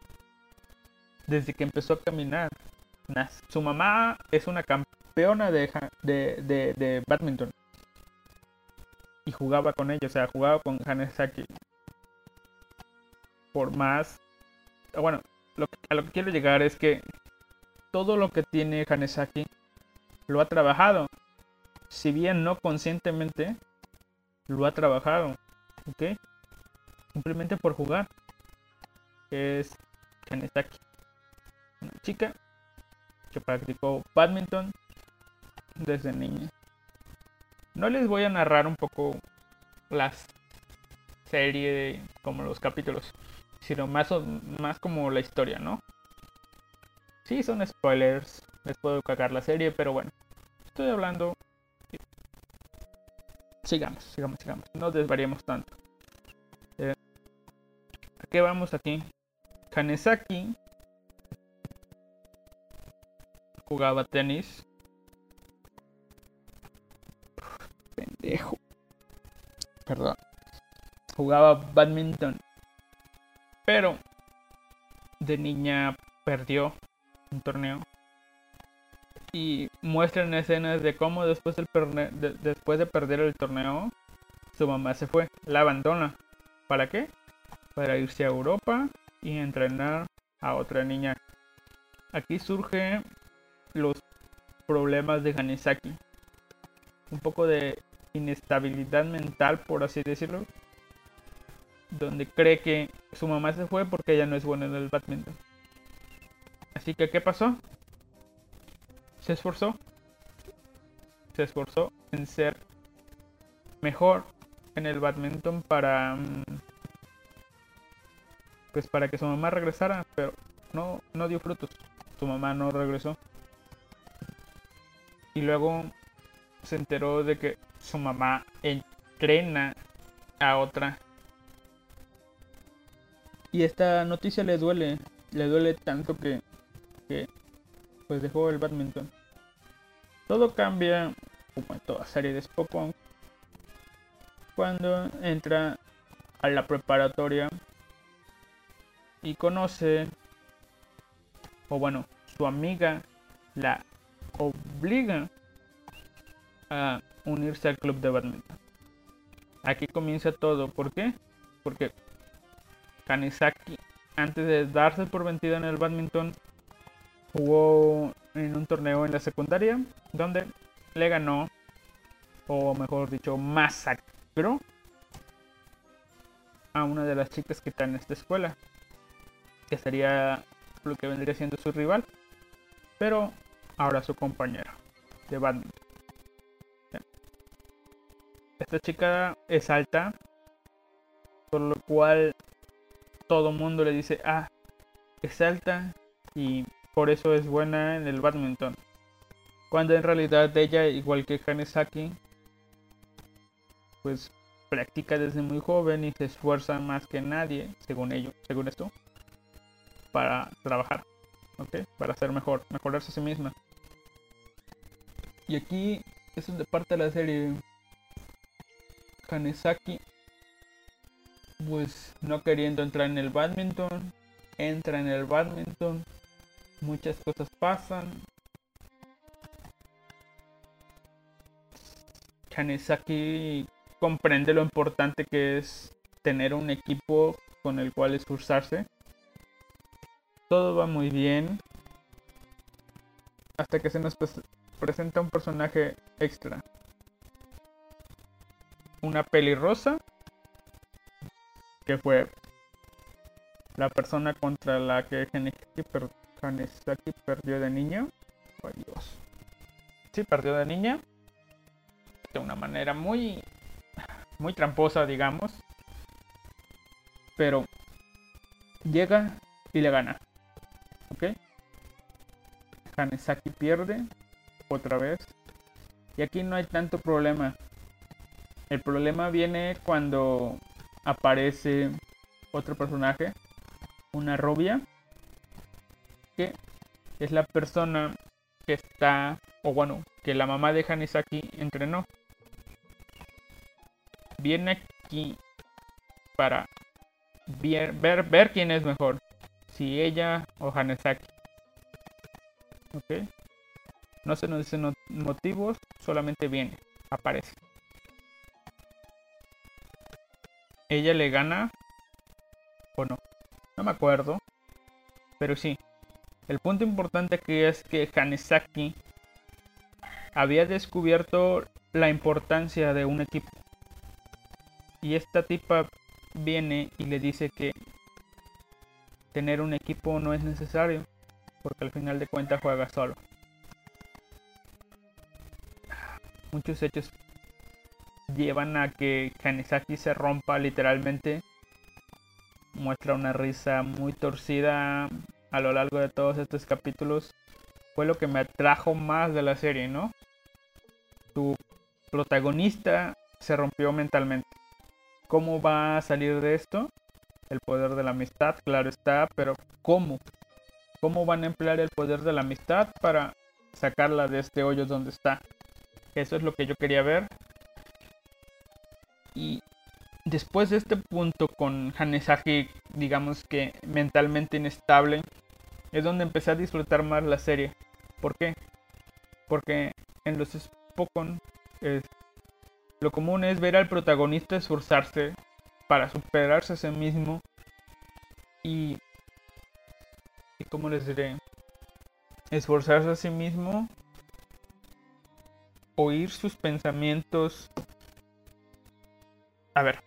desde que empezó a caminar. Su mamá es una campeona de, de, de, badminton y jugaba con ella, o sea, jugaba con Hanesaki. Por más, bueno, a lo que quiero llegar es que todo lo que tiene Hanesaki lo ha trabajado. Si bien no conscientemente, lo ha trabajado. ¿Ok? Simplemente por jugar. Es Hanesaki. Una chica que practicó badminton desde niña. No les voy a narrar un poco las serie como los capítulos sino más, más como la historia, ¿no? Sí, son spoilers, les puedo cagar la serie, pero bueno, estoy hablando... Sigamos, sigamos, sigamos, no desvariemos tanto. Eh, ¿A qué vamos aquí? Kanesaki jugaba tenis. Perdón. Jugaba badminton pero de niña perdió un torneo. Y muestran escenas de cómo después, del después de perder el torneo, su mamá se fue, la abandona. ¿Para qué? Para irse a Europa y entrenar a otra niña. Aquí surgen los problemas de Hanesaki. Un poco de inestabilidad mental, por así decirlo donde cree que su mamá se fue porque ella no es buena en el badminton. Así que, ¿qué pasó? Se esforzó. Se esforzó en ser mejor en el badminton para... Mm, pues para que su mamá regresara, pero no, no dio frutos. Su mamá no regresó. Y luego se enteró de que su mamá entrena a otra. Y esta noticia le duele, le duele tanto que, que pues dejó el badminton. Todo cambia, como en toda serie de Spokon, cuando entra a la preparatoria y conoce, o bueno, su amiga la obliga a unirse al club de badminton. Aquí comienza todo. ¿Por qué? Porque Kanisaki, antes de darse por vencida en el badminton, jugó en un torneo en la secundaria donde le ganó, o mejor dicho, masacró a una de las chicas que está en esta escuela, que sería lo que vendría siendo su rival, pero ahora su compañera de badminton. Esta chica es alta, por lo cual todo mundo le dice, ah, es alta y por eso es buena en el badminton. Cuando en realidad ella, igual que Hanesaki, pues practica desde muy joven y se esfuerza más que nadie, según ello, según esto, para trabajar, ¿ok? Para ser mejor, mejorarse a sí misma. Y aquí es donde parte la serie. Kanesaki, pues no queriendo entrar en el badminton, entra en el badminton, muchas cosas pasan. Kanesaki comprende lo importante que es tener un equipo con el cual esforzarse. Todo va muy bien. Hasta que se nos presenta un personaje extra. Una pelirrosa. Que fue la persona contra la que Hanesaki perdió de niño. Oh, Dios. Sí, perdió de niña. De una manera muy muy tramposa, digamos. Pero llega y le gana. ¿Ok? Hanesaki pierde otra vez. Y aquí no hay tanto problema. El problema viene cuando aparece otro personaje, una rubia, que es la persona que está, o bueno, que la mamá de Hanesaki entrenó viene aquí para ver, ver, quién es mejor. Si ella o Hanesaki. Ok. No se nos dicen motivos, solamente viene, aparece. Ella le gana o no. No me acuerdo. Pero sí. El punto importante aquí es que Hanesaki había descubierto la importancia de un equipo. Y esta tipa viene y le dice que tener un equipo no es necesario, porque al final de cuentas juega solo. Muchos hechos llevan a que Kanesaki se rompa literalmente. Muestra una risa muy torcida a lo largo de todos estos capítulos. Fue lo que me atrajo más de la serie, ¿no? Tu protagonista se rompió mentalmente. ¿Cómo va a salir de esto? El poder de la amistad, claro está, pero ¿cómo? ¿Cómo van a emplear el poder de la amistad para sacarla de este hoyo donde está? Eso es lo que yo quería ver. Y después de este punto con Hanesaki, digamos que mentalmente inestable, es donde empecé a disfrutar más la serie. ¿Por qué? Porque en los Spokon lo común es ver al protagonista esforzarse para superarse a sí mismo y, y ¿cómo les diré? Esforzarse a sí mismo, oír sus pensamientos. A ver,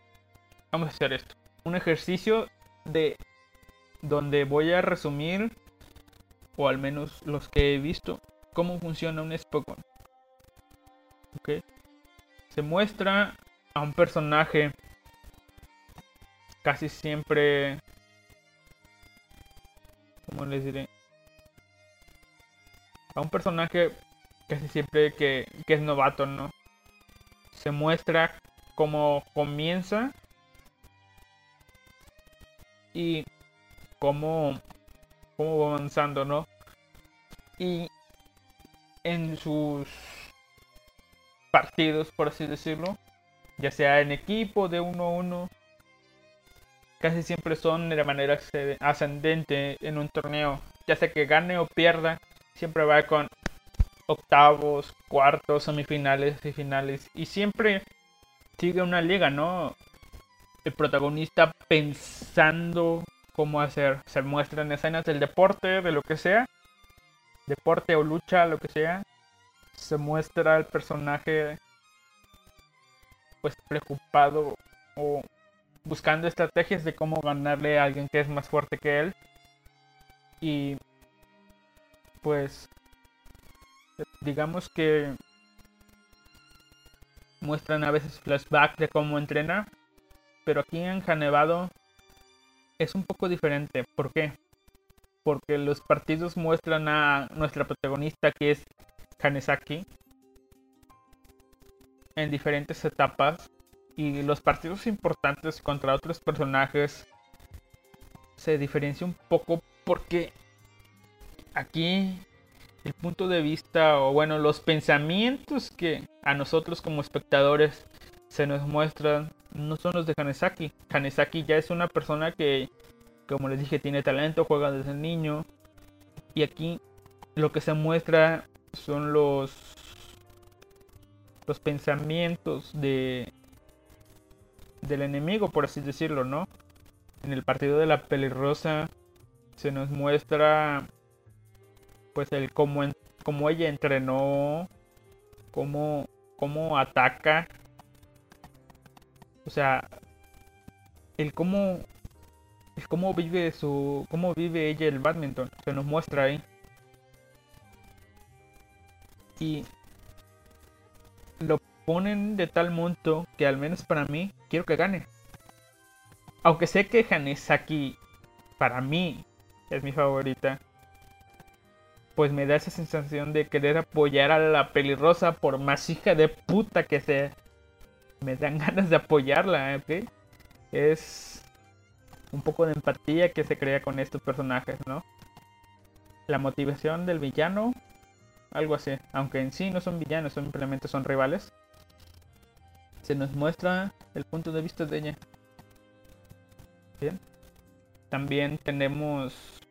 vamos a hacer esto. Un ejercicio de donde voy a resumir, o al menos los que he visto, cómo funciona un Spokon. ¿Ok? se muestra a un personaje casi siempre ¿cómo les diré? A un personaje casi siempre que, que es novato, ¿no? Se muestra cómo comienza y cómo, cómo va avanzando, ¿no? Y en sus partidos, por así decirlo, ya sea en equipo de uno a uno, casi siempre son de manera ascendente en un torneo, ya sea que gane o pierda, siempre va con octavos, cuartos, semifinales y finales, y siempre sigue una liga, ¿no? El protagonista pensando cómo hacer, se muestran escenas del deporte, de lo que sea, deporte o lucha, lo que sea, se muestra el personaje pues preocupado o buscando estrategias de cómo ganarle a alguien que es más fuerte que él. Y pues digamos que muestran a veces flashback de cómo entrena, pero aquí en Hanevado es un poco diferente. ¿Por qué? Porque los partidos muestran a nuestra protagonista que es Kanesaki en diferentes etapas y los partidos importantes contra otros personajes se diferencia un poco porque aquí el punto de vista o bueno los pensamientos que a nosotros como espectadores se nos muestran no son los de Kanesaki. Kanesaki ya es una persona que como les dije tiene talento, juega desde niño y aquí lo que se muestra son los los pensamientos de del enemigo, por así decirlo, ¿no? En el partido de la pelirrosa se nos muestra pues el cómo, cómo ella entrenó, cómo, cómo ataca, o sea, el cómo cómo vive su cómo vive ella el badminton, se nos muestra ahí. y lo ponen de tal monto que al menos para mí quiero que gane. Aunque sé que Hanesaki para mí es mi favorita, pues me da esa sensación de querer apoyar a la pelirrosa por más hija de puta que sea. Me dan ganas de apoyarla, ¿ok? Es un poco de empatía que se crea con estos personajes, ¿no? La motivación del villano algo así. Aunque en sí no son villanos, simplemente son rivales. Se nos muestra el punto de vista de ella. Bien. También tenemos...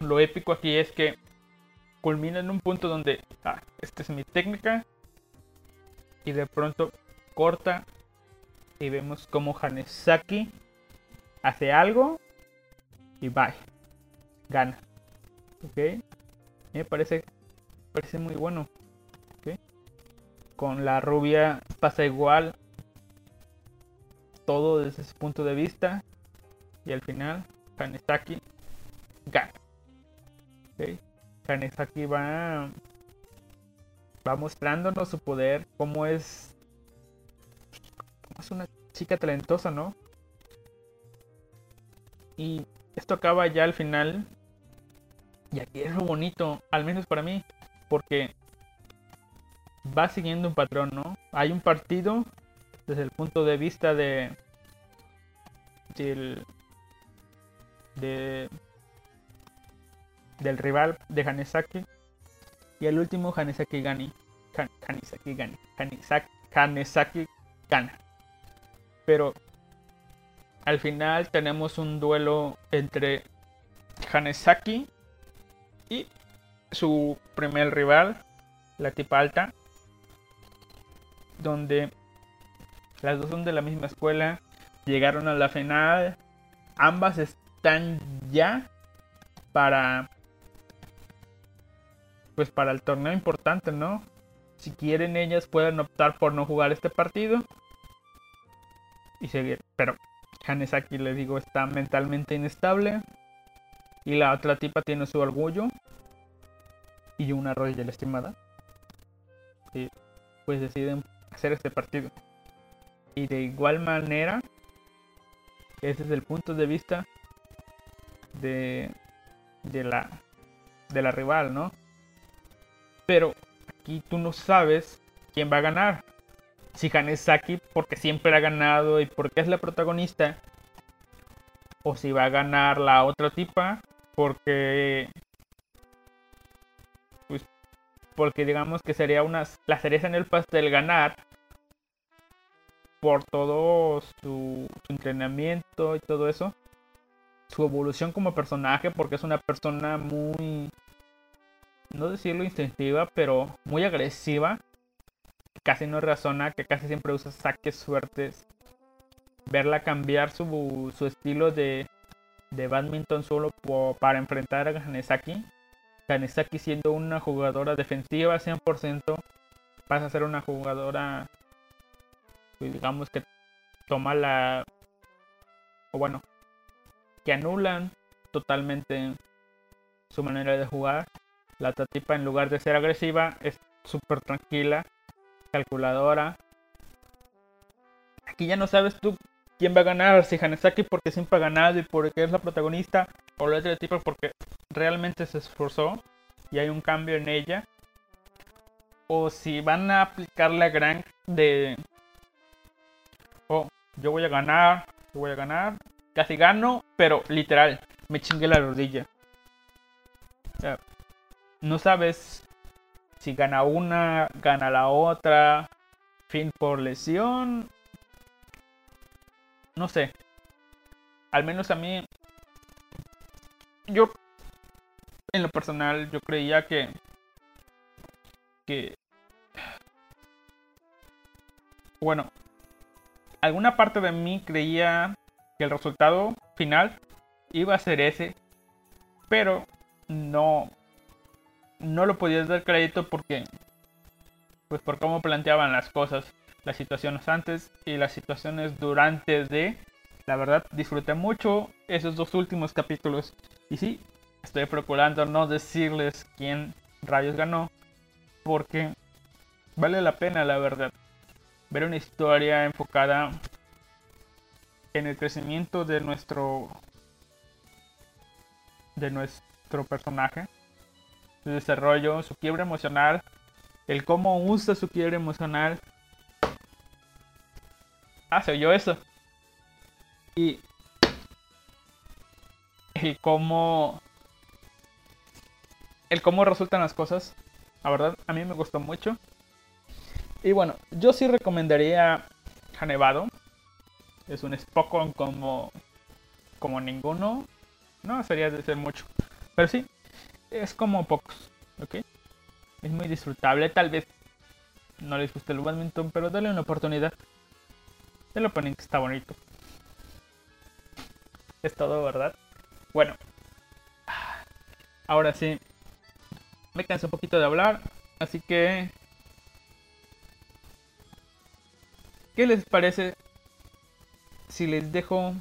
Lo épico aquí es que culmina en un punto donde... Ah, esta es mi técnica. Y de pronto corta. Y vemos como Hanesaki hace algo. Y bye. Gana. ¿Ok? Me parece, parece muy bueno. Con la rubia pasa igual. Todo desde ese punto de vista. Y al final, Kanesaki gana. ¿Okay? Kanesaki va, va mostrándonos su poder. Como es, es una chica talentosa, ¿no? Y esto acaba ya al final y aquí es lo bonito, al menos para mí, porque va siguiendo un patrón, ¿no? Hay un partido desde el punto de vista de del de, del rival de Hanesaki. Y el último Hanesaki Gani. Hanesaki Gani. Hanesaki gana. Pero al final tenemos un duelo entre Hanesaki y su primer rival, la tipa alta, donde las dos son de la misma escuela, llegaron a la final, ambas están ya para pues para el torneo importante, ¿no? Si quieren ellas pueden optar por no jugar este partido y seguir, pero Hanesaki les digo está mentalmente inestable y la otra tipa tiene su orgullo y una la estimada. Y pues deciden hacer este partido. Y de igual manera, ese es el punto de vista de, de, la, de la rival, ¿no? Pero aquí tú no sabes quién va a ganar. Si Hanesaki porque siempre ha ganado y porque es la protagonista. O si va a ganar la otra tipa porque pues, porque digamos que sería una la cereza en el pastel ganar por todo su, entrenamiento y todo eso su evolución como personaje porque es una persona muy no decirlo instintiva pero muy agresiva casi no razona que casi siempre usa saques suertes verla cambiar su, su estilo de de badminton solo para enfrentar a Hanesaki. Hanesaki siendo una jugadora defensiva 100%, pasa a ser una jugadora, pues, digamos que toma la... o bueno, que anulan totalmente su manera de jugar. La Tatipa en lugar de ser agresiva es súper tranquila, calculadora. Aquí ya no sabes tú quién va a ganar, si Hanesaki porque siempre ha ganado y porque es la protagonista, o la otra tipo porque realmente se esforzó y hay un cambio en ella, o si van a aplicar la gran de, oh, yo voy a ganar, yo voy a ganar, casi gano, pero literal, me chingué la rodilla. No sabes si gana una, gana la otra, fin por lesión no sé. Al menos a mí. Yo. En lo personal, yo creía que. Que. Bueno. Alguna parte de mí creía que el resultado final iba a ser ese. Pero no. No lo podías dar crédito porque. Pues por cómo planteaban las cosas las situaciones antes y las situaciones durante de. La verdad, disfruté mucho esos dos últimos capítulos. Y sí, estoy procurando no decirles quién rayos ganó. Porque vale la pena, la verdad. Ver una historia enfocada en el crecimiento de nuestro. de nuestro personaje. Su desarrollo, su quiebra emocional. El cómo usa su quiebra emocional Ah, se oyó eso. Y. Y cómo. El cómo resultan las cosas. La verdad, a mí me gustó mucho. Y bueno, yo sí recomendaría Hanevado. Es un Spokon como. como ninguno. No, sería de ser mucho. Pero sí, es como pocos. ¿Ok? Es muy disfrutable. Tal vez no les guste el badminton, pero dale una oportunidad. El opening está bonito. Es todo, ¿verdad? Bueno. Ahora sí. Me canso un poquito de hablar. Así que... ¿Qué les parece si les dejo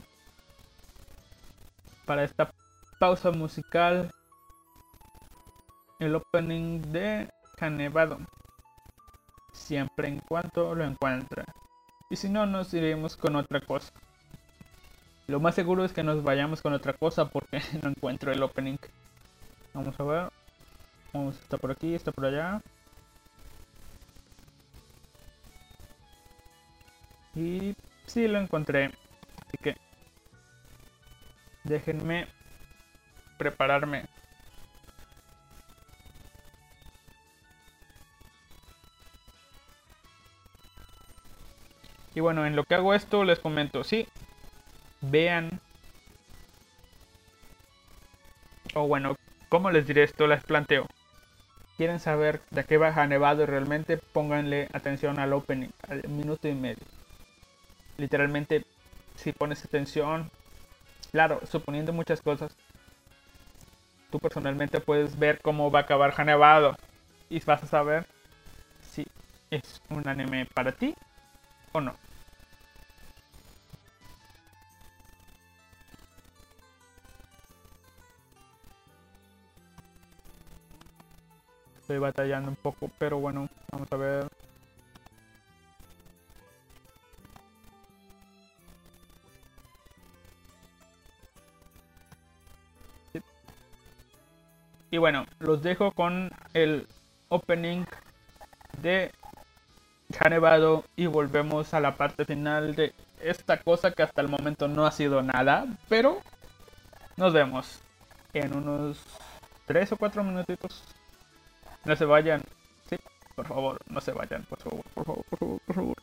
para esta pausa musical el opening de Canevado? Siempre en cuanto lo encuentre. Y si no, nos iremos con otra cosa. Lo más seguro es que nos vayamos con otra cosa porque no encuentro el opening. Vamos a ver. Vamos, está por aquí, está por allá. Y sí lo encontré. Así que déjenme prepararme Y bueno, en lo que hago esto les comento, sí, vean. O bueno, ¿cómo les diré esto? Les planteo. ¿Quieren saber de qué baja Nevado realmente? Pónganle atención al opening, al minuto y medio. Literalmente, si pones atención, claro, suponiendo muchas cosas, tú personalmente puedes ver cómo va a acabar Nevado y vas a saber si es un anime para ti o no. Estoy batallando un poco, pero bueno, vamos a ver. Y bueno, los dejo con el opening de Nevado y volvemos a la parte final de esta cosa que hasta el momento no ha sido nada, pero nos vemos en unos 3 o 4 minutitos. No se vayan, sí, por favor, no se vayan, por favor, por favor, por favor, por favor.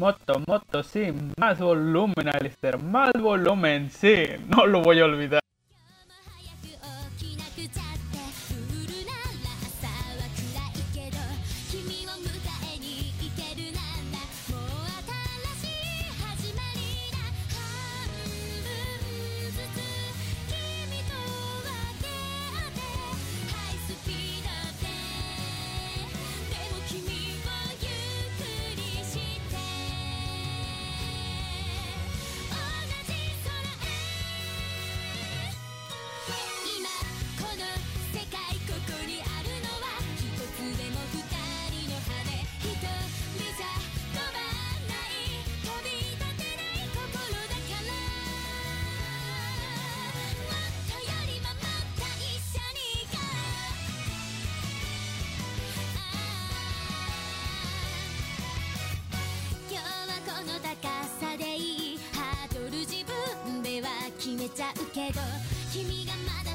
Moto, moto, sí, más volumen, Alistair, más volumen, sí, no lo voy a olvidar. ちゃうけど君がまだ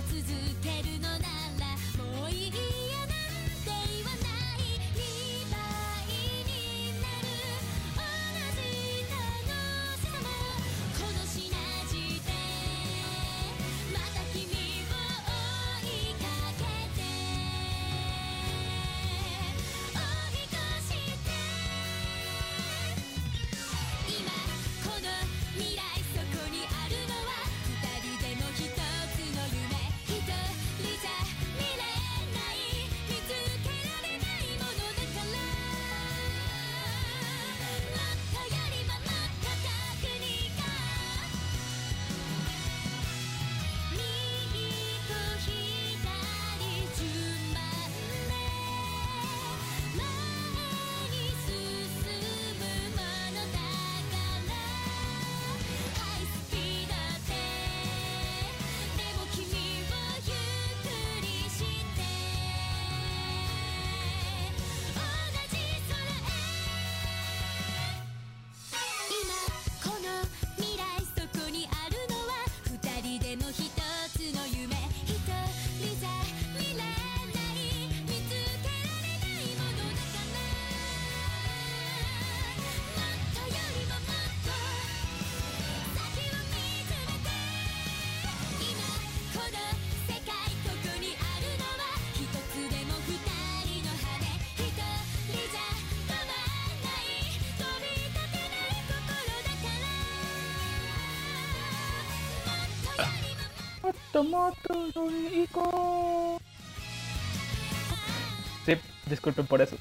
Sí, disculpen por eso.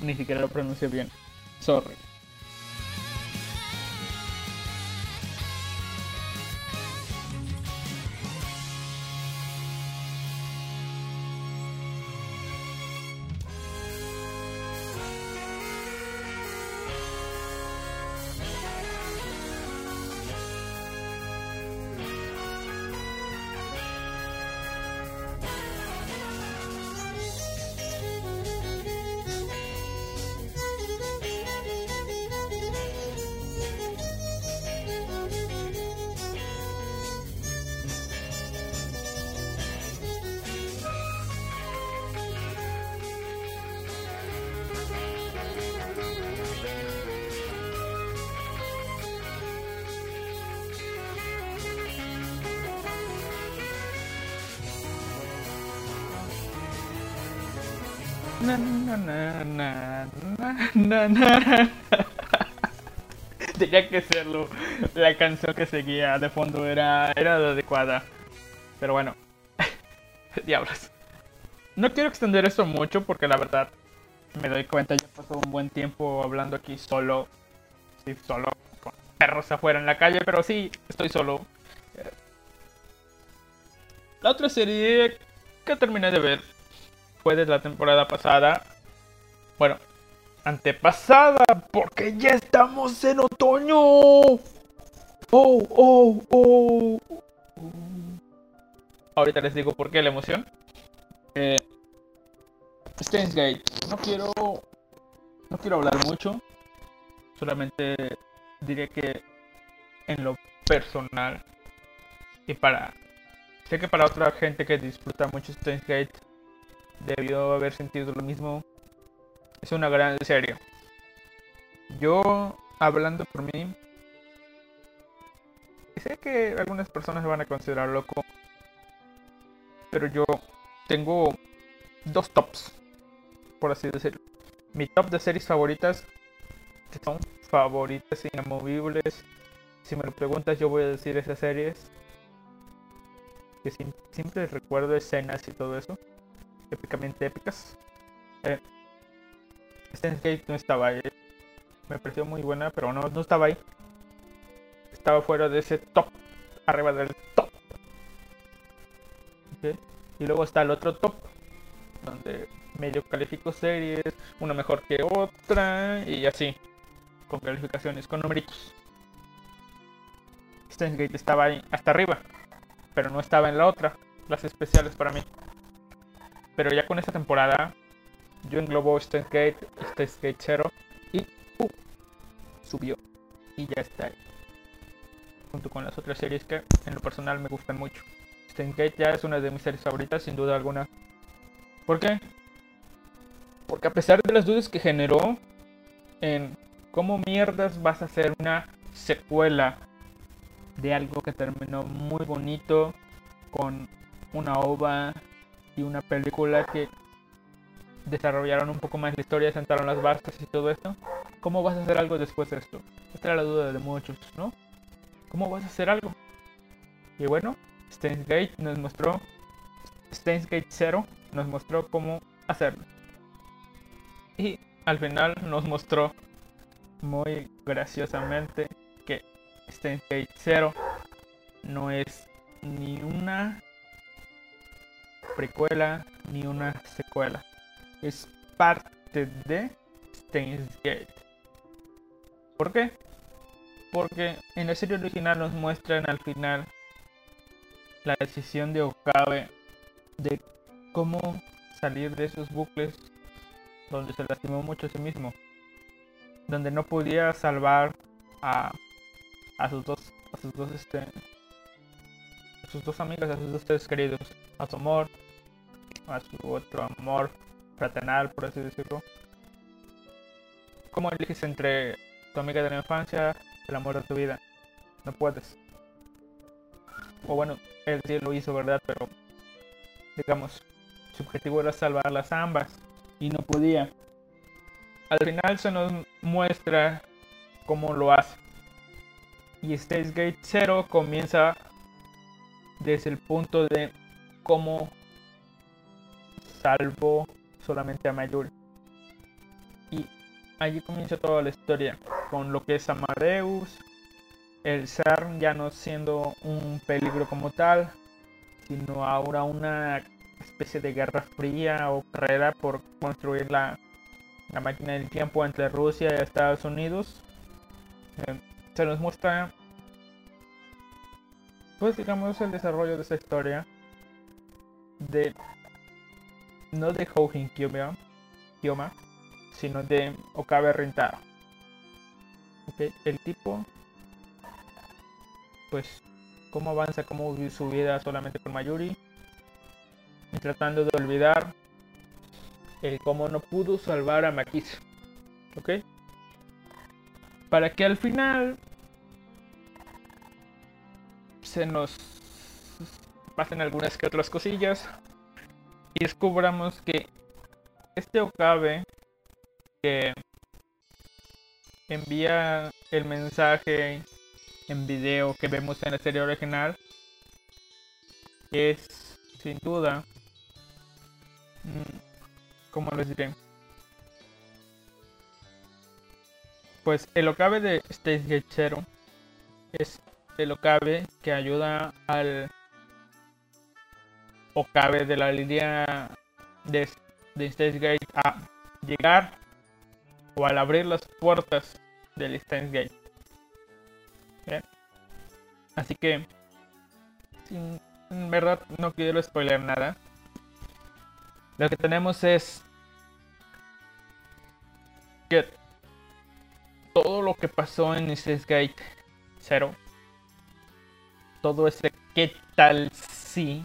Ni siquiera lo pronuncio bien. Sorry. Tenía que serlo. La canción que seguía de fondo era, era la adecuada. Pero bueno. Diablos. No quiero extender esto mucho porque la verdad me doy cuenta ya pasó un buen tiempo hablando aquí solo. Sí, solo. Con perros afuera en la calle, pero sí, estoy solo. La otra serie que terminé de ver fue de la temporada pasada. Bueno, antepasada, porque ya estamos en otoño. Oh, oh, oh. Ahorita les digo por qué la emoción. Eh, Gate. No quiero. No quiero hablar mucho. Solamente diré que en lo personal y para Sé que para otra gente que disfruta mucho Steins Gate debió haber sentido lo mismo. Es una gran serie. Yo, hablando por mí, sé que algunas personas van a considerar loco, pero yo tengo dos tops, por así decirlo. Mi top de series favoritas, que son favoritas inamovibles. Si me lo preguntas, yo voy a decir esas series que siempre recuerdo escenas y todo eso, épicamente épicas. Eh, Gate no estaba ahí. Me pareció muy buena, pero no, no estaba ahí. Estaba fuera de ese top, arriba del top. Y luego está el otro top, donde medio califico series, una mejor que otra, y así, con calificaciones, con numeritos. Gate estaba ahí, hasta arriba pero no estaba en la otra, las especiales para mí. Pero ya con esta temporada, yo englobo Steins Gate, Steins Gate 0 y uh, subió y ya está ahí. Junto con las otras series que en lo personal me gustan mucho. Steins Gate ya es una de mis series favoritas, sin duda alguna. ¿Por qué? Porque a pesar de las dudas que generó en cómo mierdas vas a hacer una secuela de algo que terminó muy bonito con una ova y una película que desarrollaron un poco más la historia, sentaron las bases y todo esto. ¿Cómo vas a hacer algo después de esto? Esta era la duda de muchos, ¿no? ¿Cómo vas a hacer algo? Y bueno, Steins Gate nos mostró, Steins Gate 0 nos mostró cómo hacerlo. Y al final nos mostró muy graciosamente Steins Gate 0 no es ni una precuela ni una secuela. Es parte de Steins Gate. ¿Por qué? Porque en la serie original nos muestran al final la decisión de Okabe de cómo salir de esos bucles donde se lastimó mucho a sí mismo. Donde no podía salvar a a sus dos, a sus dos, este, a sus dos amigas, a sus dos seres queridos, a su amor, a su otro amor fraternal, por así decirlo. ¿Cómo eliges entre tu amiga de la infancia y el amor de tu vida? No puedes. O bueno, él sí lo hizo, ¿verdad? Pero, digamos, su objetivo era salvarlas ambas y no podía. Al final se nos muestra cómo lo hace. Y Stage Gate 0 comienza desde el punto de cómo salvo solamente a Mayuri. Y allí comienza toda la historia, con lo que es Amadeus, el Zar ya no siendo un peligro como tal, sino ahora una especie de guerra fría o carrera por construir la, la máquina del tiempo entre Rusia y Estados Unidos. Eh, se nos muestra pues digamos el desarrollo de esa historia de no de Houhin Kyoma, sino de Okabe Rintaro. Okay. El tipo pues cómo avanza, cómo su vida solamente con Mayuri y tratando de olvidar el cómo no pudo salvar a Makisu. ¿Ok? Para que al final se nos pasen algunas que otras cosillas y descubramos que este Okabe que envía el mensaje en video que vemos en la serie original es sin duda mm, ¿cómo les diré? pues el Okabe de Stage Gate Zero es el Okabe que ayuda al Okabe de la línea de, de Gate a llegar o al abrir las puertas del Stage Gate. Así que, en verdad no quiero spoiler nada. Lo que tenemos es que todo lo que pasó en Stage Gate 0, todo ese qué tal si,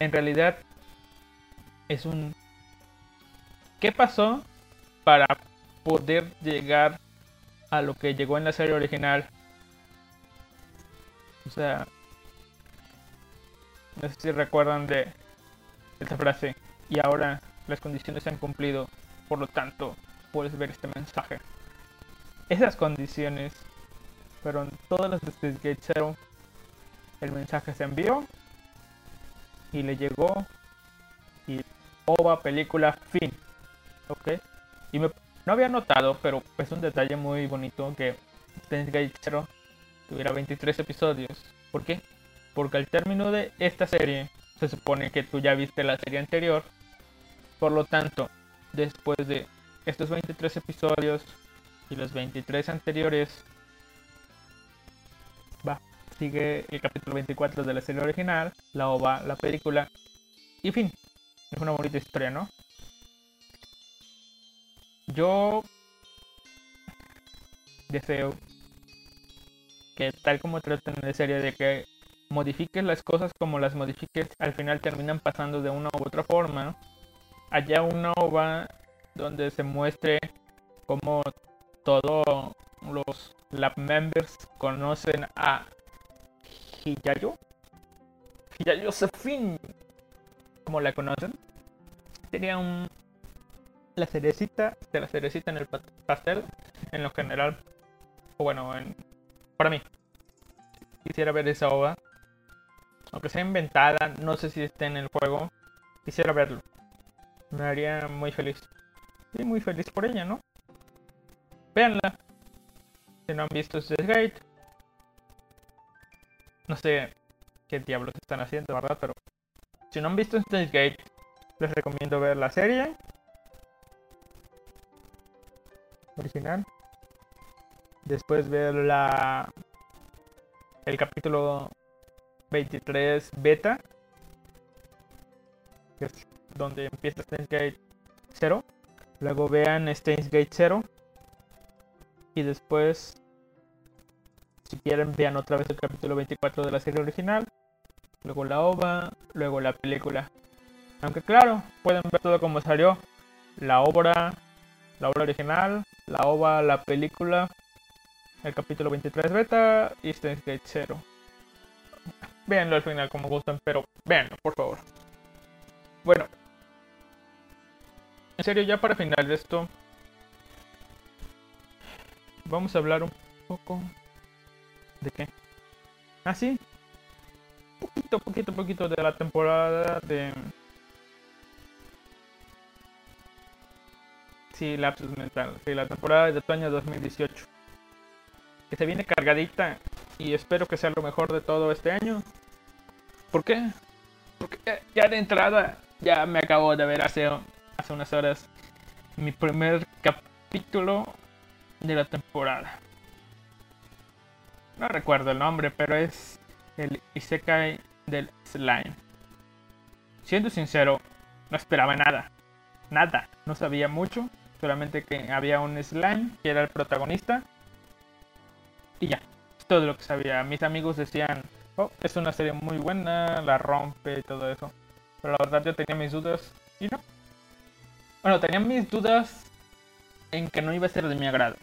en realidad es un ¿qué pasó para poder llegar a lo que llegó en la serie original? O sea, no sé si recuerdan de esta frase. Y ahora las condiciones se han cumplido, por lo tanto puedes ver este mensaje. Esas condiciones fueron todas las de Gate Zero. El mensaje se envió y le llegó y OVA película fin. ¿Ok? Y me, no había notado, pero es un detalle muy bonito que Gate Zero tuviera 23 episodios. ¿Por qué? Porque al término de esta serie, se supone que tú ya viste la serie anterior. Por lo tanto, después de estos 23 episodios y los 23 anteriores, sigue el capítulo 24 de la serie original, la OVA, la película, y fin. Es una bonita historia, ¿no? Yo deseo que tal como tratan en serie de que modifiques las cosas como las modifiques, al final terminan pasando de una u otra forma. Allá una ova donde se muestre cómo todos los lab members conocen a Hiyayo. Hiyayo Sefin, como la conocen. Sería un la cerecita de la cerecita en el pastel en lo general. O bueno, en para mí. Quisiera ver esa ova. Aunque sea inventada, no sé si esté en el juego. Quisiera verlo. Me haría muy feliz. Y muy feliz por ella, ¿no? Veanla. Si no han visto Gate. No sé qué diablos están haciendo, ¿verdad? Pero si no han visto Gate, les recomiendo ver la serie. Original después ver la el capítulo 23 beta que es donde empieza Steins Gate 0 luego vean Steins Gate 0 y después si quieren vean otra vez el capítulo 24 de la serie original luego la OVA luego la película aunque claro pueden ver todo como salió la obra la obra original la OVA la película el capítulo 23 beta y Steins Gate 0. Véanlo al final como gustan, pero véanlo, por favor. Bueno. En serio, ya para final de esto, vamos a hablar un poco de qué. Ah, sí. Poquito, poquito, poquito de la temporada de... Sí, lapsus mental. Sí, la temporada de otoño 2018 que se viene cargadita y espero que sea lo mejor de todo este año. ¿Por qué? Porque ya de entrada ya me acabo de ver hace, hace unas horas mi primer capítulo de la temporada. No recuerdo el nombre, pero es el Isekai del Slime. Siendo sincero, no esperaba nada. Nada. No sabía mucho. Solamente que había un slime que era el protagonista y ya, todo lo que sabía. Mis amigos decían, oh, es una serie muy buena, la rompe y todo eso. Pero la verdad yo tenía mis dudas y no. Bueno, tenía mis dudas en que no iba a ser de mi agrado.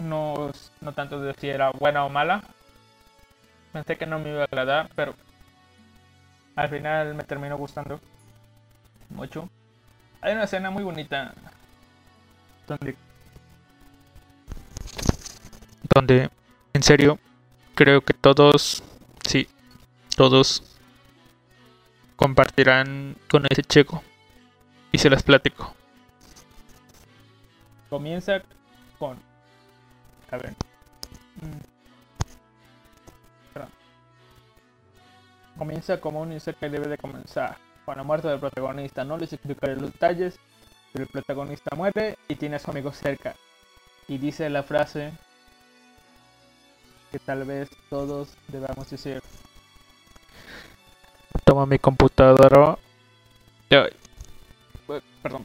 No, no tanto de si era buena o mala. Pensé que no me iba a agradar, pero al final me terminó gustando mucho. Hay una escena muy bonita donde donde en serio creo que todos sí todos compartirán con ese chico y se las platico comienza con a ver mm, comienza como un que debe de comenzar con la muerte del protagonista. No les explicaré los detalles pero el protagonista muere y tiene a su amigo cerca. Y dice la frase que tal vez todos debamos decir. Toma mi computadora. Perdón, perdón.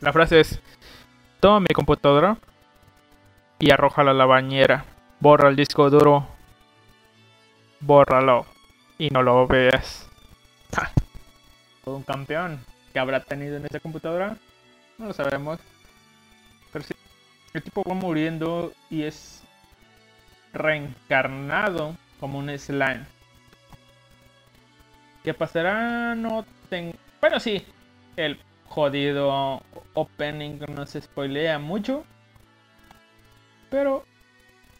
La frase es: Toma mi computadora y arrójala a la bañera. Borra el disco duro. Bórralo y no lo veas. Todo un campeón que habrá tenido en esa computadora. No lo sabemos. Pero sí, el tipo va muriendo y es reencarnado como un slime. ¿Qué pasará? No tengo... Bueno, sí. El jodido opening no se spoilea mucho. Pero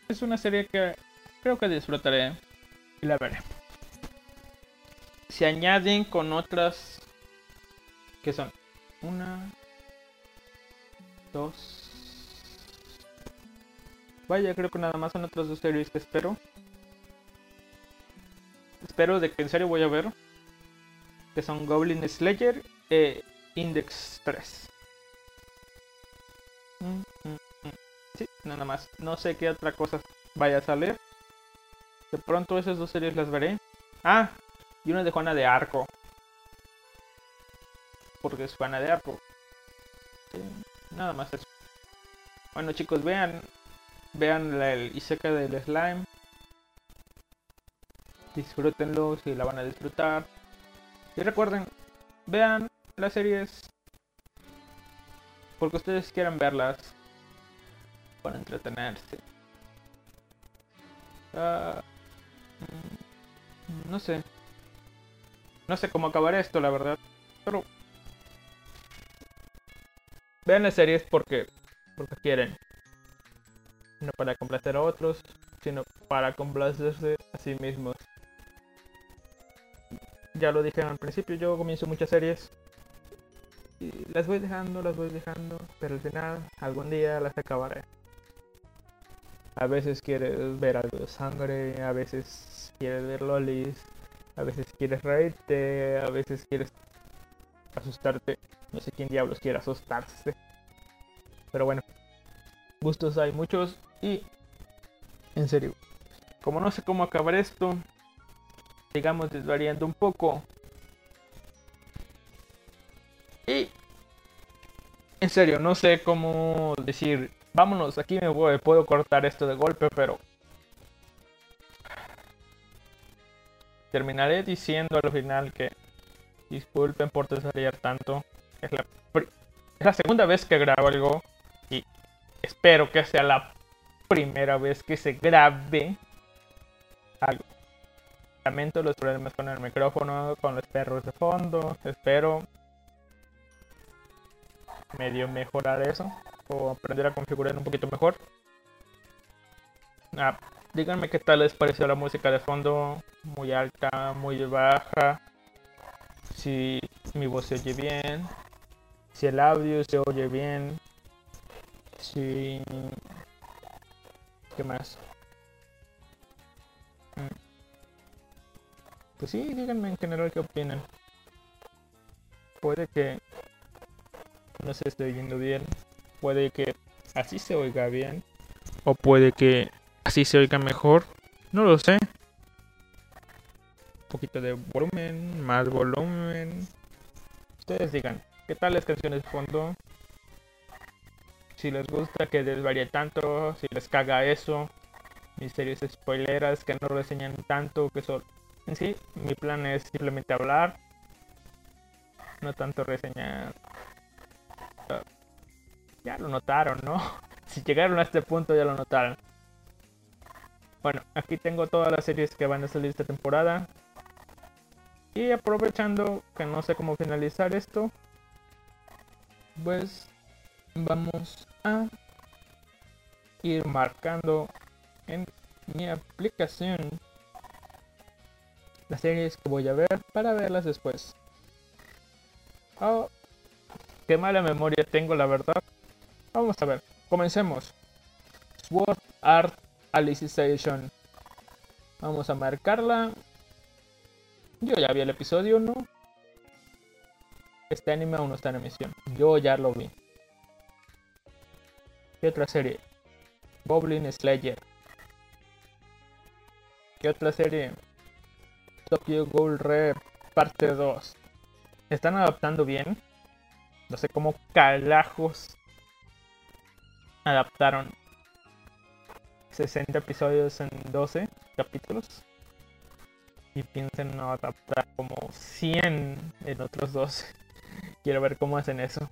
es una serie que creo que disfrutaré y la veré. Se añaden con otras que son una, dos, Vaya, creo que nada más son otras dos series que espero. Espero de que en serio voy a ver. Que son Goblin Slayer e Index 3. Mm, mm, mm. Sí, nada más. No sé qué otra cosa vaya a salir. De pronto esas dos series las veré. Ah, y una de Juana de Arco. Porque es Juana de Arco. nada más eso. Bueno chicos, vean Vean el Isekai del slime. Disfrútenlo si la van a disfrutar. Y recuerden, vean las series porque ustedes quieran verlas para entretenerse. Ah, mm, no sé. No sé cómo acabar esto, la verdad. Pero vean las series porque porque quieren no para complacer a otros, sino para complacerse a sí mismos. Ya lo dije al principio, yo comienzo muchas series las voy dejando, las voy dejando, pero al final algún día las acabaré. A veces quieres ver algo de sangre, a veces quieres ver lolis, a veces quieres reírte, a veces quieres asustarte. No sé quién diablos quiere asustarse. Pero bueno, gustos hay muchos y, en serio, como no sé cómo acabar esto, digamos desvariando un poco. Y, en serio, no sé cómo decir, vámonos, aquí me voy, puedo cortar esto de golpe, pero... Terminaré diciendo al final que disculpen por desvariar tanto. Es la, es la segunda vez que grabo algo y espero que sea la primera vez que se grabe algo. Lamento los problemas con el micrófono, con los perros de fondo. Espero medio mejorar eso o aprender a configurar un poquito mejor. Ah, díganme qué tal les pareció la música de fondo, muy alta, muy baja, si mi voz se oye bien, si el audio se oye bien, si ¿Qué más? Mm. Pues sí, díganme en general qué opinan. Puede que no se esté oyendo bien. Puede que así se oiga bien. O puede que así se oiga mejor. No lo sé. Un poquito de volumen, más volumen. Ustedes digan, ¿qué tal las canciones de fondo? si les gusta que desvaríe tanto, si les caga eso, mis series spoileras que no reseñan tanto, que son... En sí, mi plan es simplemente hablar, no tanto reseñar. Ya lo notaron, ¿no? Si llegaron a este punto ya lo notaron. Bueno, aquí tengo todas las series que van a salir esta temporada. Y aprovechando que no sé cómo finalizar esto, pues vamos a ir marcando en mi aplicación las series que voy a ver para verlas después. Oh, qué mala memoria tengo, la verdad. Vamos a ver, comencemos. Sword Art Alicization. Vamos a marcarla. Yo ya vi el episodio 1. Este anime aún no está en emisión. Yo ya lo vi. ¿Qué otra serie? Goblin Slayer. ¿Qué otra serie? Tokyo Ghoul Rep parte 2. ¿Están adaptando bien? No sé cómo calajos adaptaron 60 episodios en 12 capítulos. Y piensen no adaptar como 100 en otros dos. Quiero ver cómo hacen eso.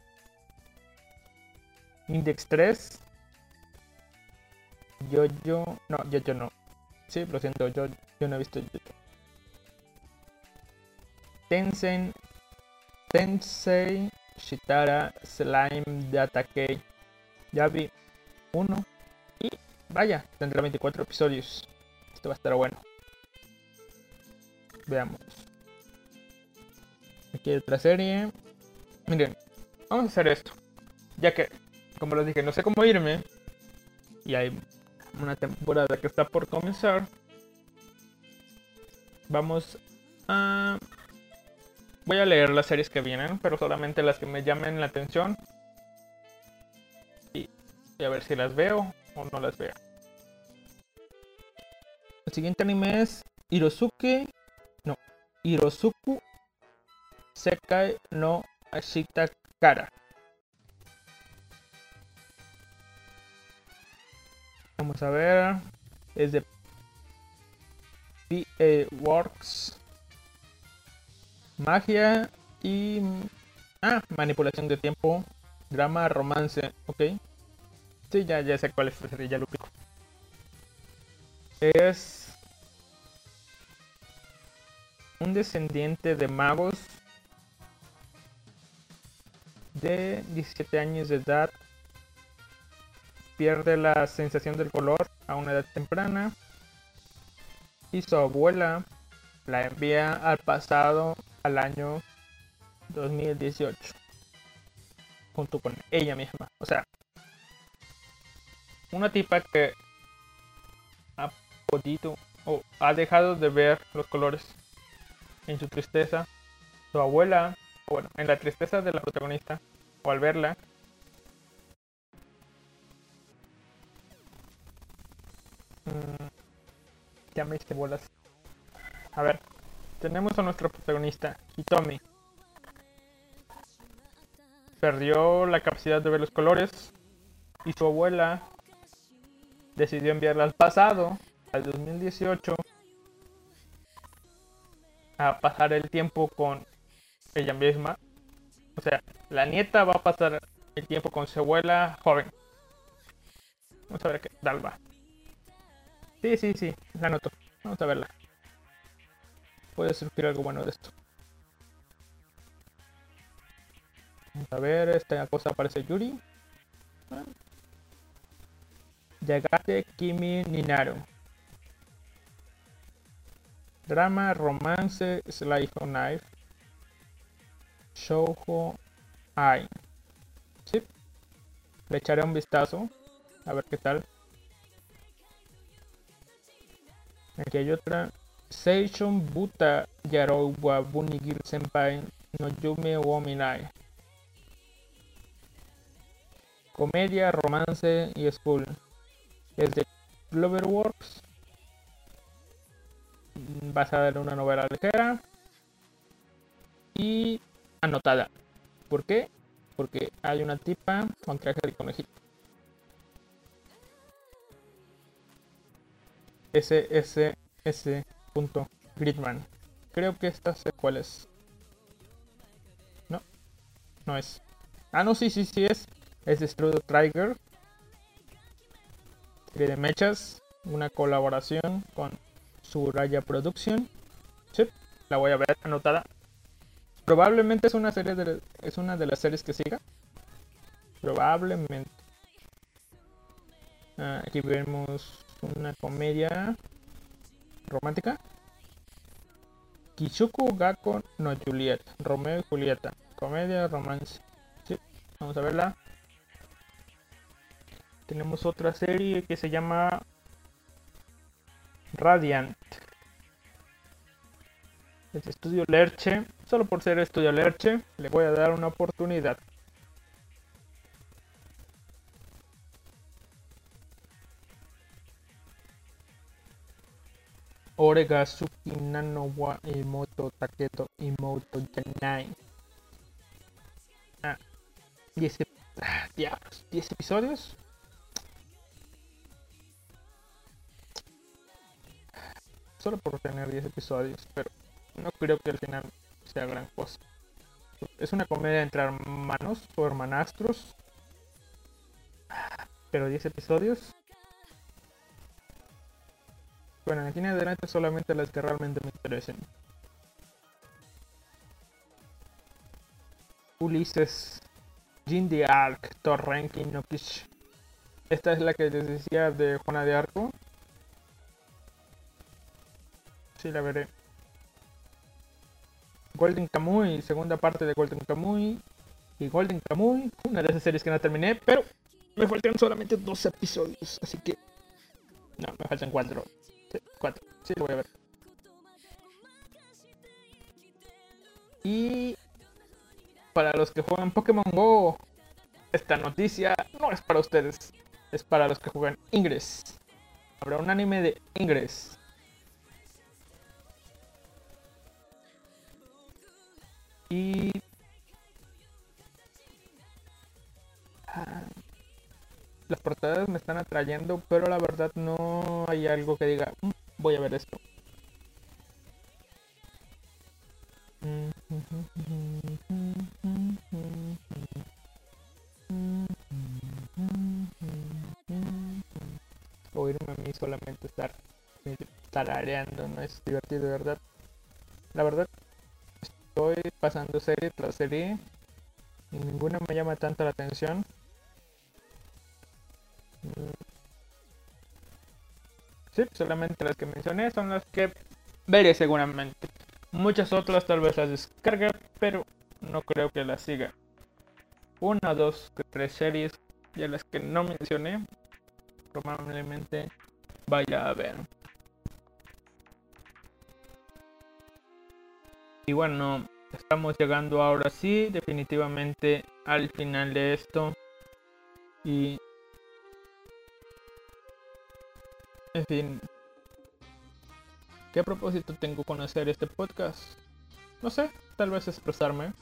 Index 3. Yo, yo, no, yo, yo no. Sí, lo siento, yo, yo no he visto yo. Tensen, Tensei, Shitara, Slime, Datakei. Ya vi uno. Y vaya, tendrá 24 episodios. Esto va a estar bueno. Veamos. Aquí hay otra serie. Miren, vamos a hacer esto. Ya que, como les dije, no sé cómo irme. Y hay una temporada que está por comenzar. Vamos a... Voy a leer las series que vienen, pero solamente las que me llamen la atención. A ver si las veo o no las veo. El siguiente anime es Hirosuke. No, Hirosuku Sekai no Ashita Kara. Vamos a ver. Es de PA Works. Magia y. Ah, manipulación de tiempo. Drama, romance. Ok. Sí, ya, ya sé cuál es ya lo pico. Es. Un descendiente de magos de 17 años de edad pierde la sensación del color a una edad temprana y su abuela la envía al pasado al año 2018 junto con ella misma. O sea, una tipa que ha podido o ha dejado de ver los colores en su tristeza. Su abuela, bueno, en la tristeza de la protagonista, o al verla, Mm, ya me hice bolas. A ver, tenemos a nuestro protagonista, Hitomi. Perdió la capacidad de ver los colores y su abuela decidió enviarla al pasado, al 2018, a pasar el tiempo con ella misma. O sea, la nieta va a pasar el tiempo con su abuela joven. Vamos a ver qué tal va. Sí, sí, sí, la noto. Vamos a verla. Puede surgir algo bueno de esto. Vamos a ver, esta cosa aparece Yuri. Yagate Kimi Ninaru. Drama, romance, slice of knife. Shoujo Ai. Sí. Le echaré un vistazo. A ver qué tal. Aquí hay otra. Seishon Buta Yarou wa Bunigir Senpai no Yume wo Minai. Comedia, romance y school. Es de Cloverworks. Basada en una novela ligera. Y anotada. ¿Por qué? Porque hay una tipa con traje de conejito. SSS. Gridman. Creo que esta sé cuál es. No, no es. Ah, no, sí, sí, sí es. Es de Strudo Trigger. De mechas. Una colaboración con Suraya Production. La voy a ver anotada. Probablemente es una serie de, es una de las series que siga. Probablemente. Ah, aquí vemos una comedia romántica. Kishuku Gakko no Juliet. Romeo y Julieta. Comedia, romance. Sí, vamos a verla. Tenemos otra serie que se llama Radiant. Es Estudio Lerche. Solo por ser Estudio Lerche, le voy a dar una oportunidad. Orega Suki Nano wa Imoto Taketo Imoto Janai. Ah, 10 ah, diablos, 10 episodios. Solo por tener 10 episodios, pero no creo que al final sea gran cosa. Es una comedia entre hermanos o hermanastros. Pero 10 episodios. Bueno, aquí en adelante solamente las que realmente me interesen. Ulises, Jin de Arc, Torrenki Nokish. Esta es la que les decía de Juana de Arco. Sí, la veré. Golden Kamuy, segunda parte de Golden Kamuy. Y Golden Kamuy, una de esas series que no terminé, pero me faltan solamente dos episodios, así que... No, me faltan cuatro. Sí, cuatro, sí, lo voy a ver. Y... Para los que juegan Pokémon GO, esta noticia no es para ustedes, es para los que juegan Ingress. Habrá un anime de Ingress. Y... Ah, las portadas me están atrayendo, pero la verdad no hay algo que diga, "Mm, voy a ver esto. Oírme a mí solamente estar tarareando no es divertido, verdad. La verdad, estoy pasando serie tras serie ninguna me llama tanto la atención. Mm. Sí, solamente las que mencioné son las que veré seguramente. Muchas otras tal vez las descargue, pero no creo que las siga. Una, dos, tres series y las que no mencioné probablemente vaya a ver. Y bueno, estamos llegando ahora sí, definitivamente al final de esto. Y... En fin. ¿Qué propósito tengo con hacer este podcast? No sé, tal vez expresarme.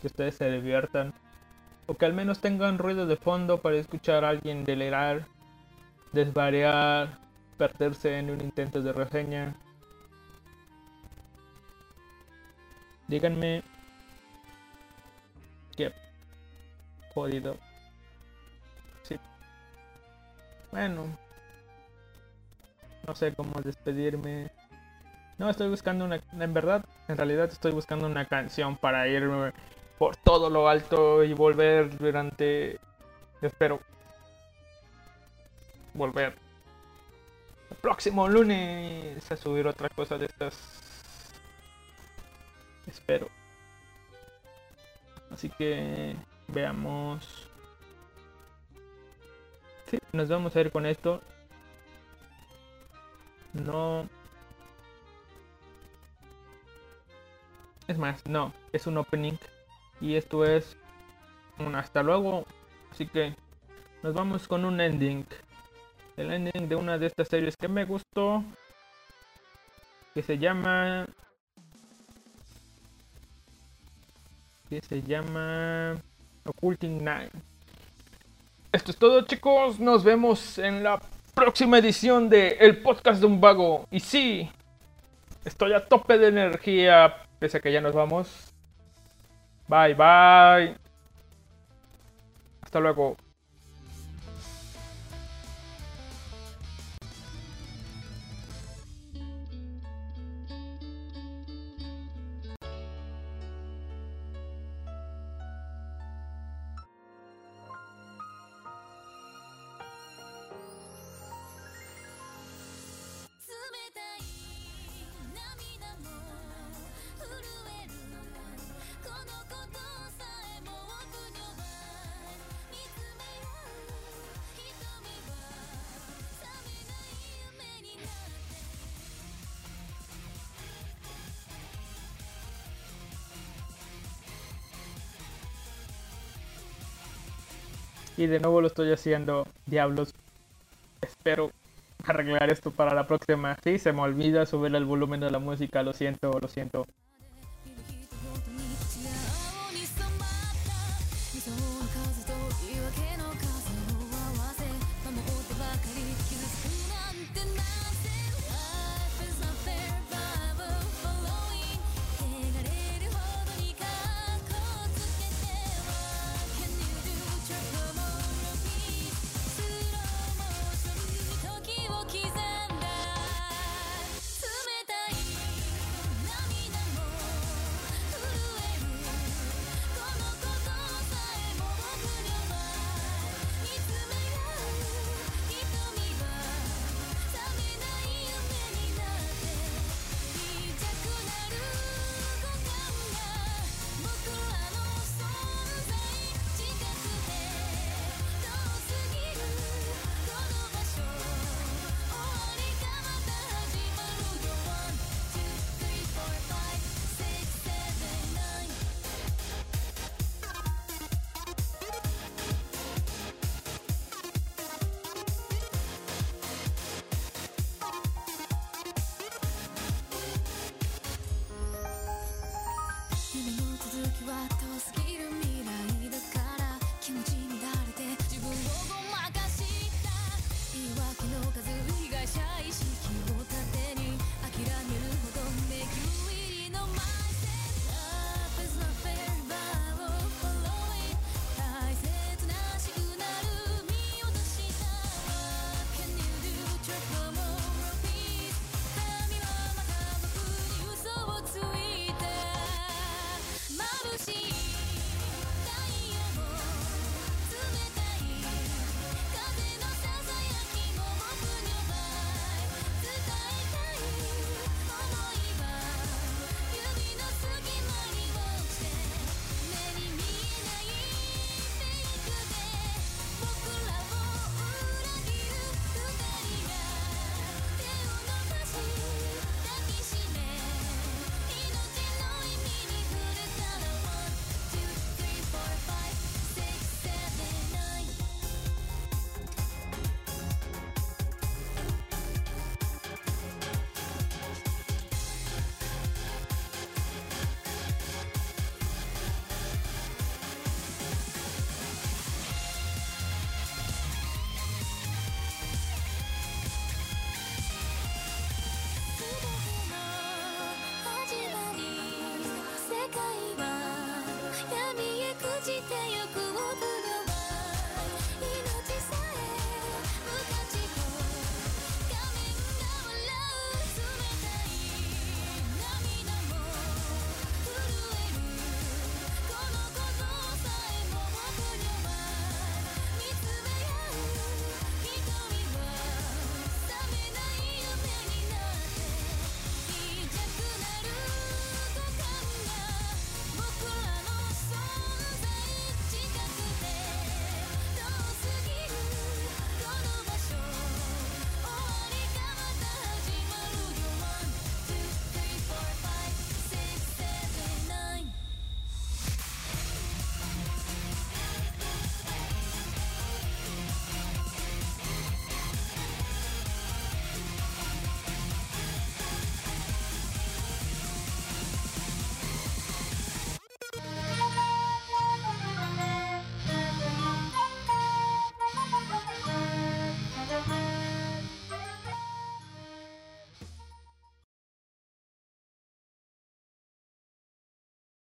Que ustedes se diviertan. O que al menos tengan ruido de fondo para escuchar a alguien delirar, desvariar, perderse en un intento de reseña. Díganme qué jodido. Sí. Bueno. No sé cómo despedirme. No, estoy buscando una... En verdad, en realidad estoy buscando una canción para irme por todo lo alto y volver durante... Espero. Volver. Próximo lunes a subir otra cosa de estas Espero. Así que veamos. Sí, nos vamos a ir con esto. No. Es más, no, es un opening. Y esto es un hasta luego. Así que nos vamos con un ending. El ending de una de estas series que me gustó. Que se llama que se llama Occulting Nine. Esto es todo chicos, nos vemos en la próxima edición de El Podcast de un Vago. Y sí, estoy a tope de energía, pese a que ya nos vamos. Bye bye. Hasta luego. Y de nuevo lo estoy haciendo. Diablos. Espero arreglar esto para la próxima. Sí, se me olvida subir el volumen de la música. Lo siento, lo siento.